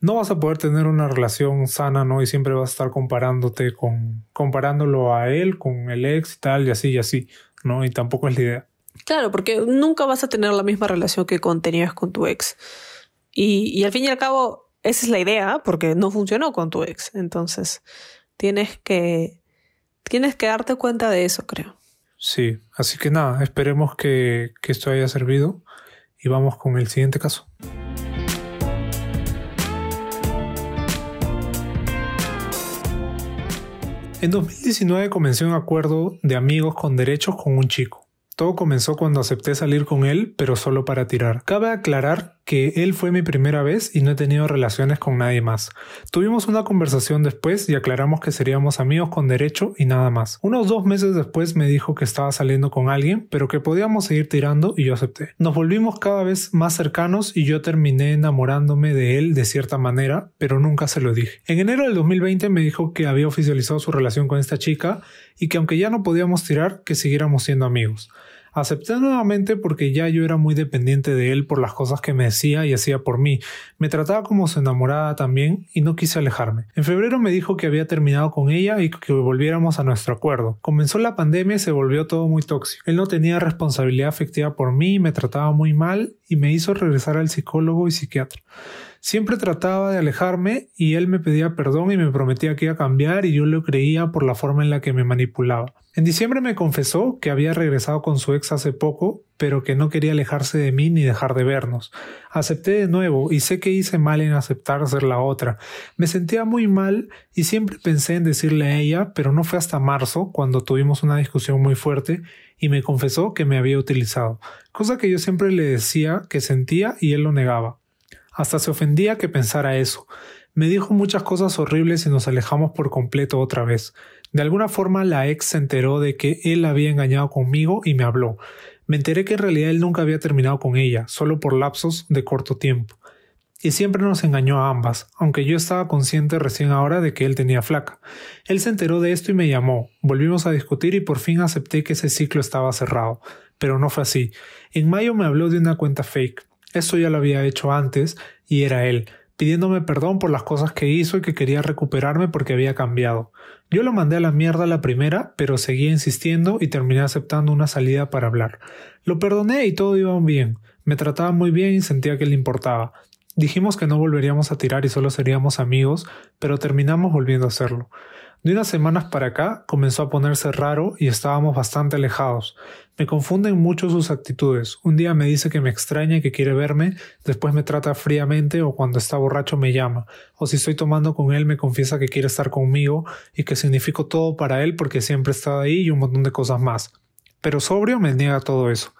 no vas a poder tener una relación sana, ¿no? Y siempre vas a estar comparándote con, comparándolo a él, con el ex y tal, y así y así, ¿no? Y tampoco es la idea. Claro, porque nunca vas a tener la misma relación que tenías con tu ex. Y, y al fin y al cabo, esa es la idea, porque no funcionó con tu ex. Entonces, tienes que, tienes que darte cuenta de eso, creo. Sí, así que nada, esperemos que, que esto haya servido Y vamos con el siguiente caso. En 2019 comencé un acuerdo de amigos con derechos con un chico. Todo comenzó cuando acepté salir con él, pero solo para tirar. Cabe aclarar que él fue mi primera vez y no he tenido relaciones con nadie más. Tuvimos una conversación después y aclaramos que seríamos amigos con derecho y nada más. Unos dos meses después me dijo que estaba saliendo con alguien, pero que podíamos seguir tirando y yo acepté. Nos volvimos cada vez más cercanos y yo terminé enamorándome de él de cierta manera, pero nunca se lo dije. En enero del 2020 me dijo que había oficializado su relación con esta chica y que aunque ya no podíamos tirar, que siguiéramos siendo amigos. Acepté nuevamente porque ya yo era muy dependiente de él por las cosas que me decía y hacía por mí. Me trataba como su enamorada también y no quise alejarme. En febrero me dijo que había terminado con ella y que volviéramos a nuestro acuerdo. Comenzó la pandemia y se volvió todo muy tóxico. Él no tenía responsabilidad afectiva por mí, me trataba muy mal y me hizo regresar al psicólogo y psiquiatra. Siempre trataba de alejarme y él me pedía perdón y me prometía que iba a cambiar y yo lo creía por la forma en la que me manipulaba. En diciembre me confesó que había regresado con su ex hace poco, pero que no quería alejarse de mí ni dejar de vernos. Acepté de nuevo y sé que hice mal en aceptar ser la otra. Me sentía muy mal y siempre pensé en decirle a ella, pero no fue hasta marzo cuando tuvimos una discusión muy fuerte y me confesó que me había utilizado, cosa que yo siempre le decía que sentía y él lo negaba. Hasta se ofendía que pensara eso. Me dijo muchas cosas horribles y nos alejamos por completo otra vez. De alguna forma la ex se enteró de que él había engañado conmigo y me habló. Me enteré que en realidad él nunca había terminado con ella, solo por lapsos de corto tiempo. Y siempre nos engañó a ambas, aunque yo estaba consciente recién ahora de que él tenía flaca. Él se enteró de esto y me llamó. Volvimos a discutir y por fin acepté que ese ciclo estaba cerrado. Pero no fue así. En mayo me habló de una cuenta fake. Eso ya lo había hecho antes y era él, pidiéndome perdón por las cosas que hizo y que quería recuperarme porque había cambiado. Yo lo mandé a la mierda la primera, pero seguía insistiendo y terminé aceptando una salida para hablar. Lo perdoné y todo iba bien. Me trataba muy bien y sentía que le importaba. Dijimos que no volveríamos a tirar y solo seríamos amigos, pero terminamos volviendo a hacerlo. De unas semanas para acá comenzó a ponerse raro y estábamos bastante alejados. Me confunden mucho sus actitudes. Un día me dice que me extraña y que quiere verme, después me trata fríamente o cuando está borracho me llama, o si estoy tomando con él me confiesa que quiere estar conmigo y que significo todo para él porque siempre está ahí y un montón de cosas más. Pero sobrio me niega todo eso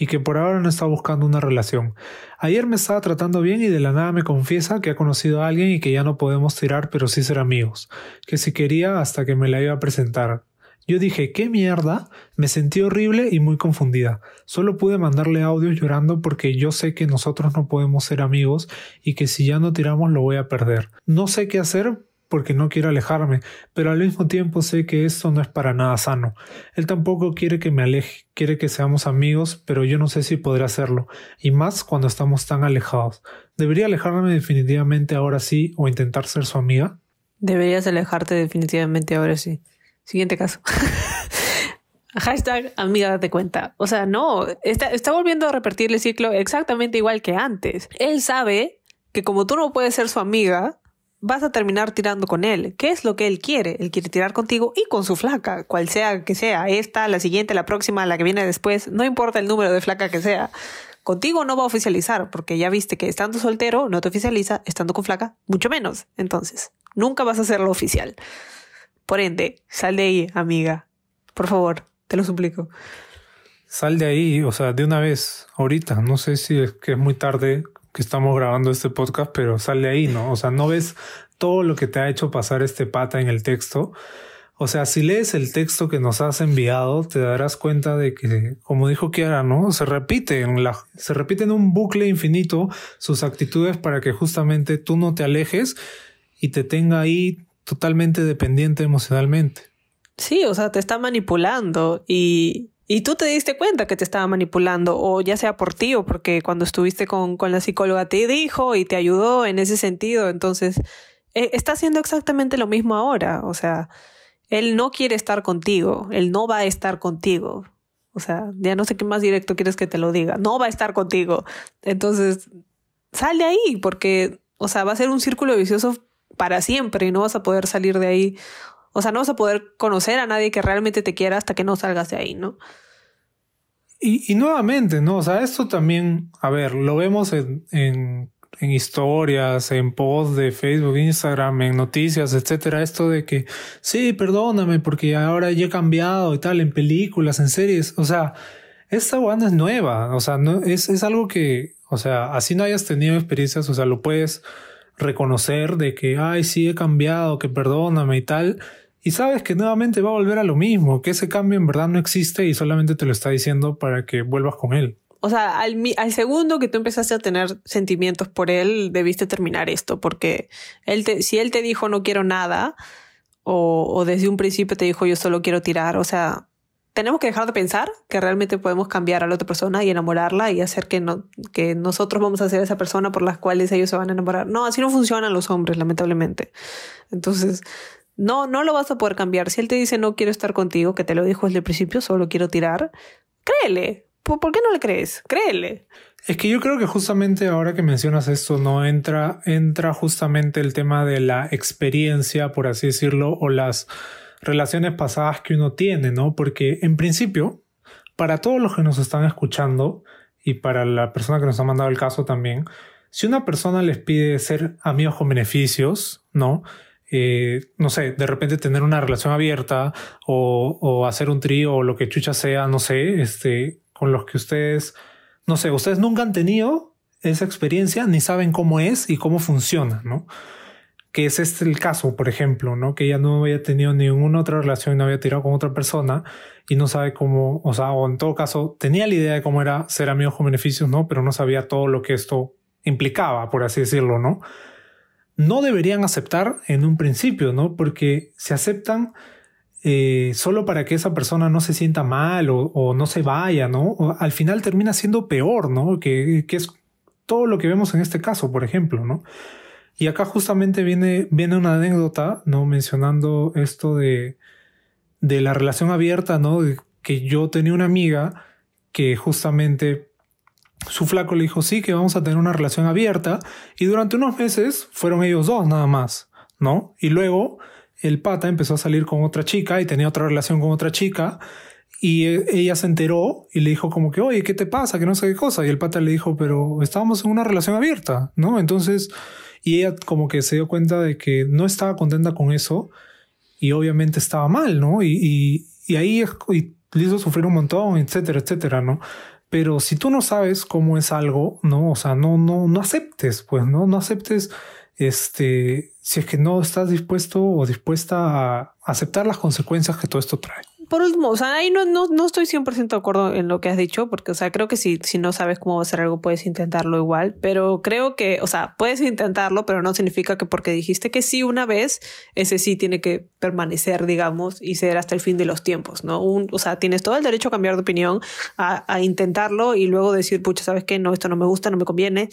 y que por ahora no está buscando una relación. Ayer me estaba tratando bien y de la nada me confiesa que ha conocido a alguien y que ya no podemos tirar pero sí ser amigos, que si quería hasta que me la iba a presentar. Yo dije, ¿qué mierda? Me sentí horrible y muy confundida. Solo pude mandarle audios llorando porque yo sé que nosotros no podemos ser amigos y que si ya no tiramos lo voy a perder. No sé qué hacer porque no quiero alejarme, pero al mismo tiempo sé que esto no es para nada sano. Él tampoco quiere que me aleje, quiere que seamos amigos, pero yo no sé si podré hacerlo, y más cuando estamos tan alejados. ¿Debería alejarme definitivamente ahora sí o intentar ser su amiga? Deberías alejarte definitivamente ahora sí. Siguiente caso. Hashtag amiga date cuenta. O sea, no, está, está volviendo a repetir el ciclo exactamente igual que antes. Él sabe que como tú no puedes ser su amiga, vas a terminar tirando con él. ¿Qué es lo que él quiere? Él quiere tirar contigo y con su flaca, cual sea que sea, esta, la siguiente, la próxima, la que viene después, no importa el número de flaca que sea. Contigo no va a oficializar, porque ya viste que estando soltero no te oficializa, estando con flaca, mucho menos. Entonces, nunca vas a hacerlo oficial. Por ende, sal de ahí, amiga. Por favor, te lo suplico. Sal de ahí, o sea, de una vez, ahorita. No sé si es que es muy tarde que estamos grabando este podcast, pero sale ahí, ¿no? O sea, no ves todo lo que te ha hecho pasar este pata en el texto. O sea, si lees el texto que nos has enviado, te darás cuenta de que, como dijo Kiara, ¿no? Se repite en la, se repite en un bucle infinito sus actitudes para que justamente tú no te alejes y te tenga ahí totalmente dependiente emocionalmente. Sí, o sea, te está manipulando y, y tú te diste cuenta que te estaba manipulando, o ya sea por ti o porque cuando estuviste con, con la psicóloga te dijo y te ayudó en ese sentido. Entonces, eh, está haciendo exactamente lo mismo ahora. O sea, él no quiere estar contigo, él no va a estar contigo. O sea, ya no sé qué más directo quieres que te lo diga. No va a estar contigo. Entonces, sal de ahí, porque, o sea, va a ser un círculo vicioso para siempre y no vas a poder salir de ahí. O sea, no vas a poder conocer a nadie que realmente te quiera hasta que no salgas de ahí, ¿no? Y, nuevamente, ¿no? O sea, esto también, a ver, lo vemos en, en, en historias, en posts de Facebook, Instagram, en noticias, etcétera. Esto de que, sí, perdóname porque ahora ya he cambiado y tal, en películas, en series. O sea, esta banda es nueva. O sea, no, es, es algo que, o sea, así no hayas tenido experiencias, o sea, lo puedes reconocer de que, ay, sí he cambiado, que perdóname y tal y sabes que nuevamente va a volver a lo mismo, que ese cambio en verdad no existe y solamente te lo está diciendo para que vuelvas con él. O sea, al, al segundo que tú empezaste a tener sentimientos por él, debiste terminar esto, porque él te, si él te dijo no quiero nada, o, desde un principio te dijo yo solo quiero tirar, o sea, tenemos que dejar de pensar que realmente podemos cambiar a la otra persona y enamorarla y hacer que, no, que nosotros vamos a ser esa persona por las cuales ellos se van a enamorar. No, así no funcionan los hombres, lamentablemente. Entonces, no, no lo vas a poder cambiar. Si él te dice no quiero estar contigo, que te lo dijo desde el principio, solo quiero tirar, créele. ¿Por, qué no le crees? Créele. Es que yo creo que justamente ahora que mencionas esto, no entra, entra justamente el tema de la experiencia, por así decirlo, o las relaciones pasadas que uno tiene, ¿no? Porque en principio, para todos los que nos están escuchando y para la persona que nos ha mandado el caso también, si una persona les pide ser amigos con beneficios, ¿no? Eh, no sé, de repente tener una relación abierta o, o, hacer un trío o lo que chucha sea, no sé, este, con los que ustedes, no sé, ustedes nunca han tenido esa experiencia ni saben cómo es y cómo funciona, ¿no? Que es este el caso, por ejemplo, ¿no? Que ella no había tenido ninguna otra relación, no había tirado con otra persona y no sabe cómo, o sea, o en todo caso, tenía la idea de cómo era ser amigos con beneficios, ¿no? Pero no sabía todo lo que esto implicaba, por así decirlo, ¿no? No deberían aceptar en un principio, ¿no? Porque se aceptan eh, solo para que esa persona no se sienta mal o, no se vaya, ¿no? al final termina siendo peor, ¿no? Que, que, es todo lo que vemos en este caso, por ejemplo, ¿no? Y acá justamente viene, viene una anécdota, ¿no? Mencionando esto de, de la relación abierta, ¿no? que yo tenía una amiga que justamente su flaco le dijo, sí, que vamos a tener una relación abierta. Y durante unos meses fueron ellos dos nada más, ¿no? Y luego el pata empezó a salir con otra chica y tenía otra relación con otra chica. Y e, ella se enteró y le dijo como que, oye, ¿qué te pasa? Que no sé qué cosa. Y el pata le dijo, pero estábamos en una relación abierta, ¿no? Entonces, y ella como que se dio cuenta de que no estaba contenta con eso y obviamente estaba mal, ¿no? Y, y, y ahí y le hizo sufrir un montón, etcétera, etcétera, ¿no? Pero si tú no sabes cómo es algo, no, o sea, no, no, no aceptes, pues, no, no aceptes, este, si es que no estás dispuesto o dispuesta a aceptar las consecuencias que todo esto trae por último, o sea, ahí no, no, no estoy 100% de acuerdo en lo que has dicho, porque, o sea, creo que si, si no sabes cómo va a ser algo, puedes intentarlo igual, pero creo que, o sea, puedes intentarlo, pero no significa que porque dijiste que sí una vez, ese sí tiene que permanecer, digamos, y ser hasta el fin de los tiempos, ¿no? Un, o sea, tienes todo el derecho a cambiar de opinión, a, a intentarlo y luego decir, pucha, ¿sabes qué? No, esto no me gusta, no me conviene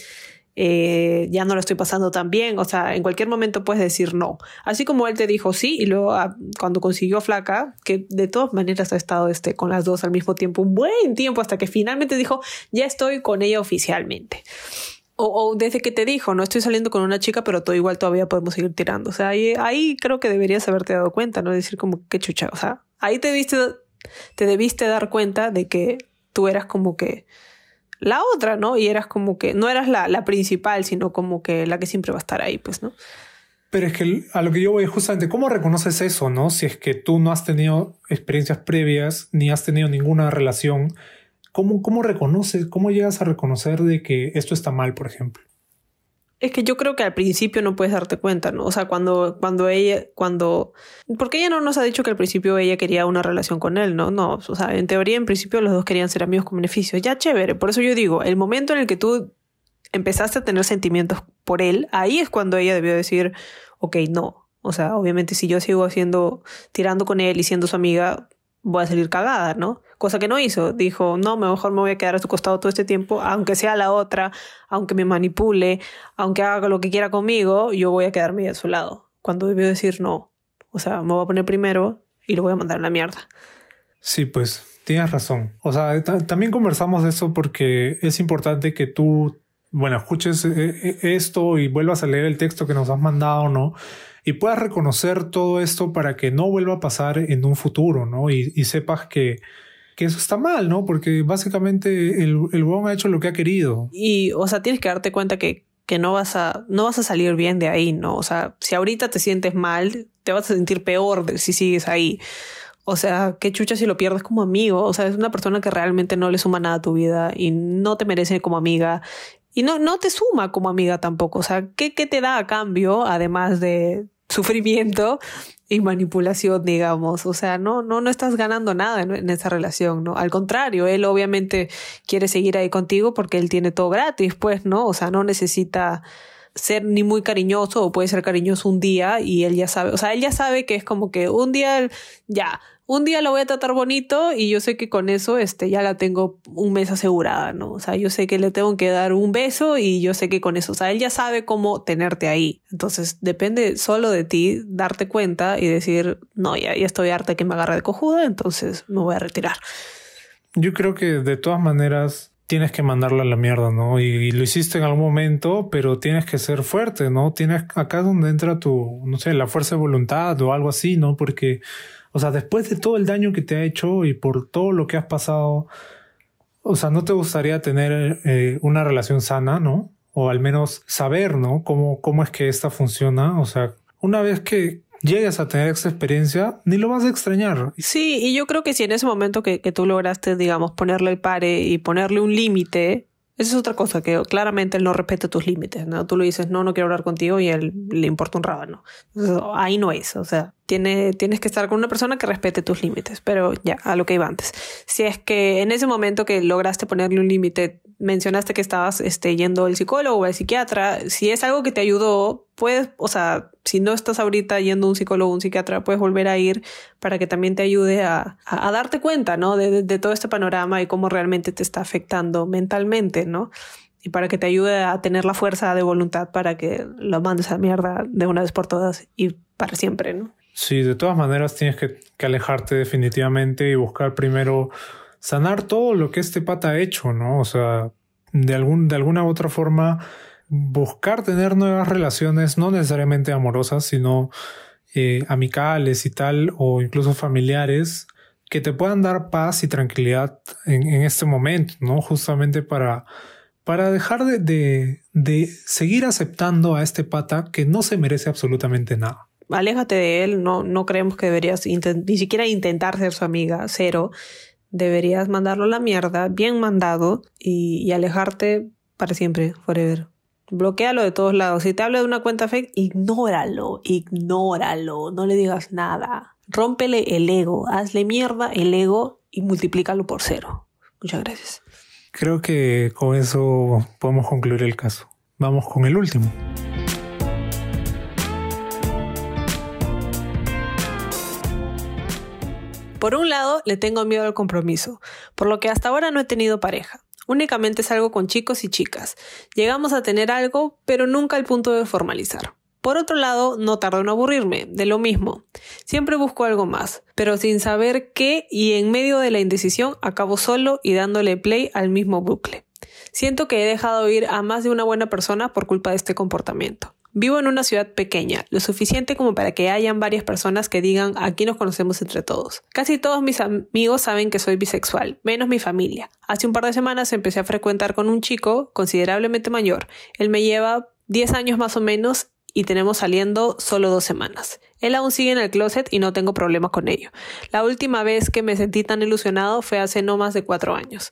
eh, ya no lo estoy pasando tan bien, o sea, en cualquier momento puedes decir no. Así como él te dijo sí y luego ah, cuando consiguió flaca, que de todas maneras ha estado este, con las dos al mismo tiempo un buen tiempo hasta que finalmente dijo, ya estoy con ella oficialmente. O, desde que te dijo, no estoy saliendo con una chica, pero todo igual todavía podemos seguir tirando. O sea, ahí, ahí creo que deberías haberte dado cuenta, ¿no? Decir como, qué chucha. O sea, ahí te, viste, te debiste dar cuenta de que tú eras como que la otra, ¿no? Y eras como que no eras la, la principal, sino como que la que siempre va a estar ahí, pues, ¿no? Pero es que a lo que yo voy justamente, ¿cómo reconoces eso, no? Si es que tú no has tenido experiencias previas, ni has tenido ninguna relación, ¿cómo, cómo reconoces, cómo llegas a reconocer de que esto está mal, por ejemplo? Es que yo creo que al principio no puedes darte cuenta, ¿no? O sea, cuando, cuando ella, cuando, porque ella no nos ha dicho que al principio ella quería una relación con él, ¿no? No, o sea, en teoría, en principio los dos querían ser amigos con beneficio. Ya chévere, por eso yo digo, el momento en el que tú empezaste a tener sentimientos por él, ahí es cuando ella debió decir, ok, no. O sea, obviamente si yo sigo haciendo, tirando con él y siendo su amiga, voy a salir cagada, ¿no? Cosa que no hizo. Dijo, no, mejor me voy a quedar a su costado todo este tiempo, aunque sea la otra, aunque me manipule, aunque haga lo que quiera conmigo, yo voy a quedarme a su lado. Cuando debió decir no. O sea, me voy a poner primero y lo voy a mandar a la mierda. Sí, pues tienes razón. O sea, también conversamos de eso porque es importante que tú, bueno, escuches eh, eh, esto y vuelvas a leer el texto que nos has mandado, ¿no? Y puedas reconocer todo esto para que no vuelva a pasar en un futuro, ¿no? Y, sepas que, que eso está mal, ¿no? Porque básicamente el, el ha hecho lo que ha querido. Y, o sea, tienes que darte cuenta que, que no, vas a, no vas a salir bien de ahí, ¿no? O sea, si ahorita te sientes mal, te vas a sentir peor si sigues ahí. O sea, qué chucha si lo pierdes como amigo. O sea, es una persona que realmente no le suma nada a tu vida y no te merece como amiga. Y no, no te suma como amiga tampoco. O sea, ¿qué, qué te da a cambio, además de sufrimiento y manipulación, digamos. O sea, no, no, no estás ganando nada en, esa relación, ¿no? Al contrario, él obviamente quiere seguir ahí contigo porque él tiene todo gratis, pues, ¿no? O sea, no necesita ser ni muy cariñoso o puede ser cariñoso un día y él ya sabe, o sea, él ya sabe que es como que un día ya, un día lo voy a tratar bonito y yo sé que con eso este, ya la tengo un mes asegurada, ¿no? O sea, yo sé que le tengo que dar un beso y yo sé que con eso, o sea, él ya sabe cómo tenerte ahí. Entonces, depende solo de ti darte cuenta y decir, no, ya, estoy harta que me agarre de cojuda, entonces me voy a retirar. Yo creo que de todas maneras tienes que mandarlo a la mierda, ¿no? Y, lo hiciste en algún momento, pero tienes que ser fuerte, ¿no? Tienes acá donde entra tu, no sé, la fuerza de voluntad o algo así, ¿no? Porque o sea, después de todo el daño que te ha hecho y por todo lo que has pasado, o sea, ¿no te gustaría tener eh, una relación sana, no? O al menos saber, ¿no? Cómo, cómo es que esta funciona. O sea, una vez que llegues a tener esa experiencia, ni lo vas a extrañar. Sí, y yo creo que si en ese momento que, tú lograste, digamos, ponerle el pare y ponerle un límite, esa es otra cosa, que claramente él no respeta tus límites, ¿no? Tú le dices, no, no quiero hablar contigo y él le importa un rábano. ahí no es, o sea, tiene, tienes que estar con una persona que respete tus límites, pero ya, a lo que iba antes. Si es que en ese momento que lograste ponerle un límite, mencionaste que estabas este, yendo al psicólogo o al psiquiatra, si es algo que te ayudó, puedes, o sea, si no estás ahorita yendo a un psicólogo o un psiquiatra, puedes volver a ir para que también te ayude a, a, darte cuenta, ¿no? De, de, todo este panorama y cómo realmente te está afectando mentalmente, ¿no? Y para que te ayude a tener la fuerza de voluntad para que lo mandes a mierda de una vez por todas y para siempre, ¿no? Sí, de todas maneras tienes que, alejarte definitivamente y buscar primero sanar todo lo que este pata ha hecho, ¿no? O sea, de, algún, de alguna u otra forma, buscar tener nuevas relaciones, no necesariamente amorosas, sino eh, amicales y tal, o incluso familiares, que te puedan dar paz y tranquilidad en, en este momento, ¿no? Justamente para, para dejar de, de, de seguir aceptando a este pata que no se merece absolutamente nada aléjate de él, no, no creemos que deberías ni siquiera intentar ser su amiga, cero deberías mandarlo a la mierda, bien mandado, y, alejarte para siempre, forever. Bloquealo de todos lados. Si te habla de una cuenta fake, ignóralo, ignóralo, no le digas nada. Rómpele el ego, hazle mierda el ego y multiplícalo por cero. Muchas gracias. Creo que con eso podemos concluir el caso. Vamos con el último. Por un lado, le tengo miedo al compromiso, por lo que hasta ahora no he tenido pareja. Únicamente salgo con chicos y chicas. Llegamos a tener algo, pero nunca al punto de formalizar. Por otro lado, no tardo en aburrirme, de lo mismo. Siempre busco algo más, pero sin saber qué y en medio de la indecisión acabo solo y dándole play al mismo bucle. Siento que he dejado ir a más de una buena persona por culpa de este comportamiento. Vivo en una ciudad pequeña, lo suficiente como para que hayan varias personas que digan aquí nos conocemos entre todos. Casi todos mis amigos saben que soy bisexual, menos mi familia. Hace un par de semanas empecé a frecuentar con un chico considerablemente mayor. Él me lleva 10 años más o menos y tenemos saliendo solo dos semanas. Él aún sigue en el closet y no tengo problema con ello. La última vez que me sentí tan ilusionado fue hace no más de cuatro años.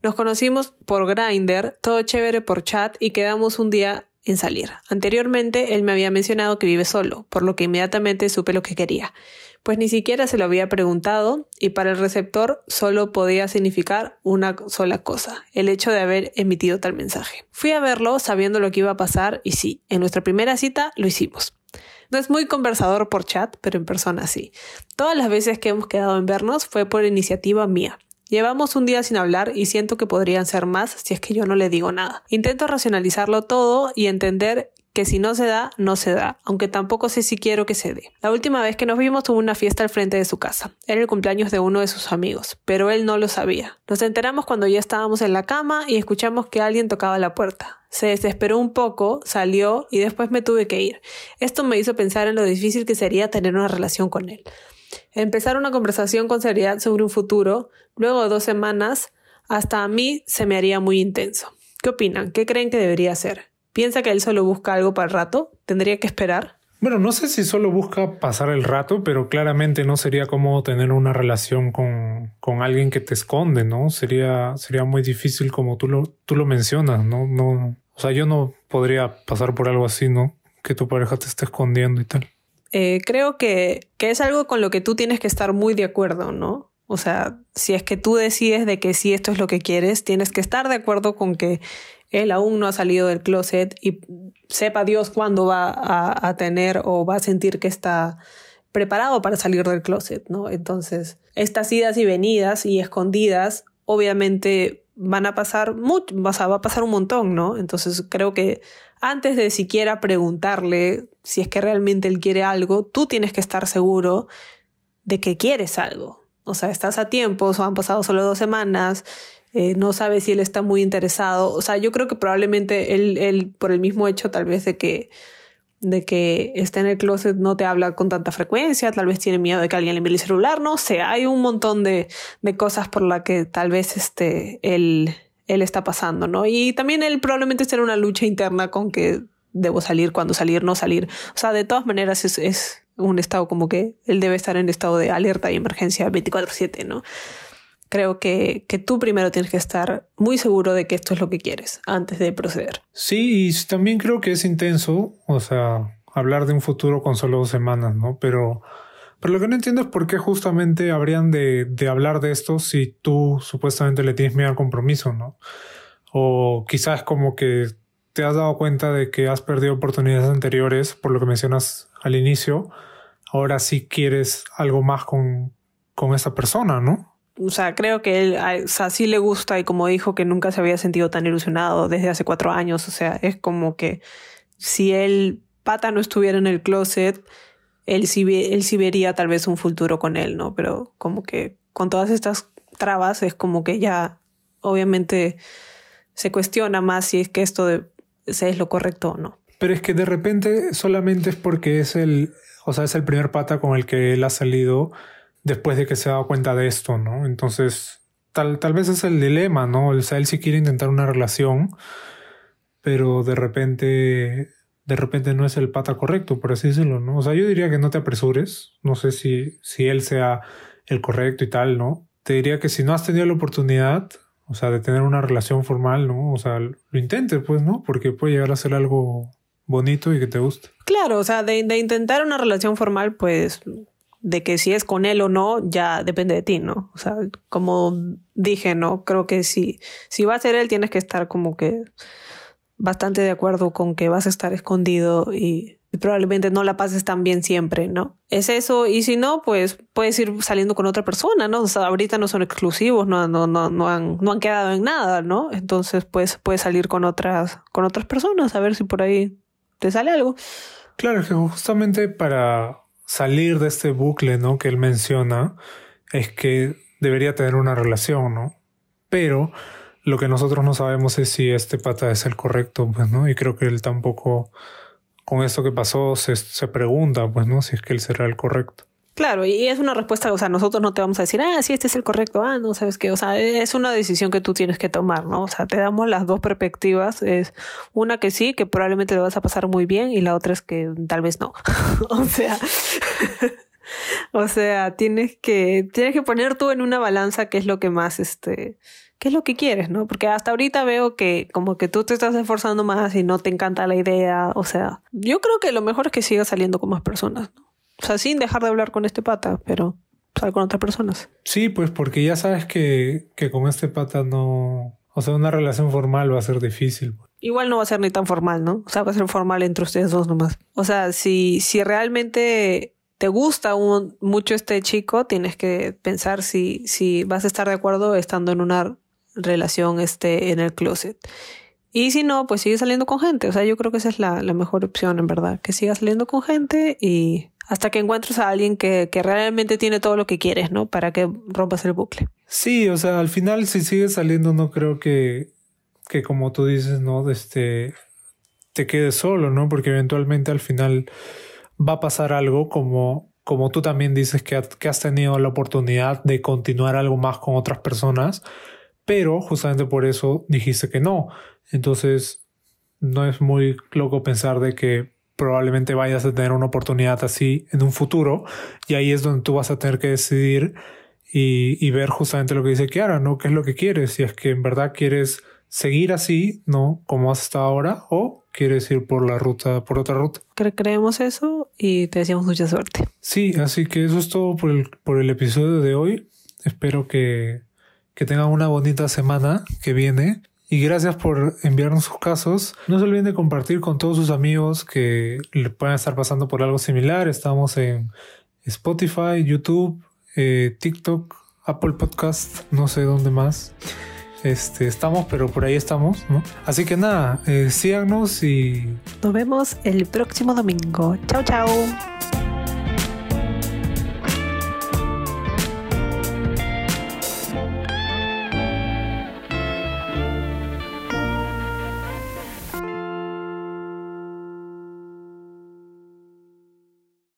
Nos conocimos por Grindr, todo chévere por chat y quedamos un día en salir. Anteriormente él me había mencionado que vive solo, por lo que inmediatamente supe lo que quería, pues ni siquiera se lo había preguntado y para el receptor solo podía significar una sola cosa, el hecho de haber emitido tal mensaje. Fui a verlo sabiendo lo que iba a pasar y sí, en nuestra primera cita lo hicimos. No es muy conversador por chat, pero en persona sí. Todas las veces que hemos quedado en vernos fue por iniciativa mía. Llevamos un día sin hablar y siento que podrían ser más si es que yo no le digo nada. Intento racionalizarlo todo y entender que si no se da, no se da, aunque tampoco sé si quiero que se dé. La última vez que nos vimos tuvo una fiesta al frente de su casa. Era el cumpleaños de uno de sus amigos, pero él no lo sabía. Nos enteramos cuando ya estábamos en la cama y escuchamos que alguien tocaba la puerta. Se desesperó un poco, salió y después me tuve que ir. Esto me hizo pensar en lo difícil que sería tener una relación con él. Empezar una conversación con seriedad sobre un futuro, luego de dos semanas, hasta a mí se me haría muy intenso. ¿Qué opinan? ¿Qué creen que debería hacer? ¿Piensa que él solo busca algo para el rato? ¿Tendría que esperar? Bueno, no sé si solo busca pasar el rato, pero claramente no sería como tener una relación con, con alguien que te esconde, ¿no? Sería, sería muy difícil como tú lo, tú lo mencionas, ¿no? No, o sea, yo no podría pasar por algo así, ¿no? Que tu pareja te esté escondiendo y tal. Eh, creo que, que es algo con lo que tú tienes que estar muy de acuerdo, ¿no? O sea, si es que tú decides de que sí esto es lo que quieres, tienes que estar de acuerdo con que él aún no ha salido del closet y sepa Dios cuándo va a, tener o va a sentir que está preparado para salir del closet, ¿no? Entonces, estas idas y venidas y escondidas, obviamente van a pasar mucho, va a pasar un montón, ¿no? Entonces, creo que antes de siquiera preguntarle si es que realmente él quiere algo, tú tienes que estar seguro de que quieres algo. O sea, estás a tiempo, o han pasado solo dos semanas, eh, no sabes si él está muy interesado. O sea, yo creo que probablemente él, él, por el mismo hecho tal vez de que, de que está en el closet, no te habla con tanta frecuencia, tal vez tiene miedo de que alguien le envíe el celular, no sé, hay un montón de, de cosas por las que tal vez este, él, él está pasando, ¿no? Y también él probablemente está en una lucha interna con que debo salir, cuando salir, no salir. O sea, de todas maneras es, es un estado como que él debe estar en estado de alerta y emergencia 24/7, ¿no? Creo que, que tú primero tienes que estar muy seguro de que esto es lo que quieres antes de proceder. Sí, y también creo que es intenso, o sea, hablar de un futuro con solo dos semanas, ¿no? Pero, pero lo que no entiendo es por qué justamente habrían de, de hablar de esto si tú supuestamente le tienes miedo al compromiso, ¿no? O quizás como que te has dado cuenta de que has perdido oportunidades anteriores, por lo que mencionas al inicio, ahora sí quieres algo más con, con esa persona, ¿no? O sea, creo que él, o sí le gusta y como dijo que nunca se había sentido tan ilusionado desde hace cuatro años, o sea, es como que si el pata no estuviera en el closet, él sí, él vería tal vez un futuro con él, ¿no? Pero como que con todas estas trabas es como que ya obviamente se cuestiona más si es que esto de es lo correcto o no. Pero es que de repente solamente es porque es el, o sea, es el primer pata con el que él ha salido después de que se ha dado cuenta de esto, ¿no? Entonces, tal, tal vez es el dilema, ¿no? O sea, él sí quiere intentar una relación, pero de repente, de repente no es el pata correcto, por así decirlo, ¿no? O sea, yo diría que no te apresures, no sé si, si él sea el correcto y tal, ¿no? Te diría que si no has tenido la oportunidad, o sea, de tener una relación formal, ¿no? O sea, lo intentes, pues, ¿no? Porque puede llegar a ser algo bonito y que te guste. Claro, o sea, de, de, intentar una relación formal, pues, de que si es con él o no, ya depende de ti, ¿no? O sea, como dije, ¿no? Creo que si, si va a ser él, tienes que estar como que bastante de acuerdo con que vas a estar escondido y, probablemente no la pases tan bien siempre, ¿no? Es eso, y si no, pues puedes ir saliendo con otra persona, ¿no? O sea, ahorita no son exclusivos, no, han, no han quedado en nada, ¿no? Entonces, pues puedes salir con otras, con otras personas, a ver si por ahí te sale algo. Claro, que justamente para salir de este bucle, ¿no? Que él menciona, es que debería tener una relación, ¿no? Pero lo que nosotros no sabemos es si este pata es el correcto, pues, ¿no? Y creo que él tampoco con esto que pasó se, se pregunta, pues, ¿no? Si es que él será el correcto. Claro, y es una respuesta, o sea, nosotros no te vamos a decir, ah, sí, este es el correcto, ah, no, sabes qué, o sea, es una decisión que tú tienes que tomar, ¿no? O sea, te damos las dos perspectivas, es una que sí, que probablemente le vas a pasar muy bien, y la otra es que tal vez no. o sea, o sea, tienes que, tienes que poner tú en una balanza qué es lo que más, este, qué es lo que quieres, ¿no? Porque hasta ahorita veo que como que tú te estás esforzando más y no te encanta la idea, o sea, yo creo que lo mejor es que sigas saliendo con más personas, ¿no? O sea, sin dejar de hablar con este pata, pero sal con otras personas. Sí, pues porque ya sabes que, que con este pata no... O sea, una relación formal va a ser difícil. Igual no va a ser ni tan formal, ¿no? O sea, va a ser formal entre ustedes dos nomás. O sea, si, si realmente te gusta un, mucho este chico, tienes que pensar si, si vas a estar de acuerdo estando en una relación este, en el closet. Y si no, pues sigue saliendo con gente. O sea, yo creo que esa es la, la mejor opción, en verdad. Que sigas saliendo con gente y hasta que encuentres a alguien que, que, realmente tiene todo lo que quieres, ¿no? Para que rompas el bucle. Sí, o sea, al final si sigues saliendo no creo que, que como tú dices, ¿no? Este, te quedes solo, ¿no? Porque eventualmente al final va a pasar algo como, como tú también dices que, que has tenido la oportunidad de continuar algo más con otras personas, pero justamente por eso dijiste que no. Entonces, no es muy loco pensar de que probablemente vayas a tener una oportunidad así en un futuro y ahí es donde tú vas a tener que decidir y, ver justamente lo que dice Kiara, ¿no? ¿Qué es lo que quieres? Si es que en verdad quieres seguir así, ¿no? Como has estado ahora o quieres ir por la ruta, por otra ruta. Creemos eso y te deseamos mucha suerte. Sí, así que eso es todo por el, por el episodio de hoy. Espero que, que tengan una bonita semana que viene y gracias por enviarnos sus casos. No se olviden de compartir con todos sus amigos que le puedan estar pasando por algo similar. Estamos en Spotify, YouTube, eh, TikTok, Apple Podcast, no sé dónde más. Este, estamos, pero por ahí estamos. Así que nada, eh, síganos y... Nos vemos el próximo domingo. Chao, chao.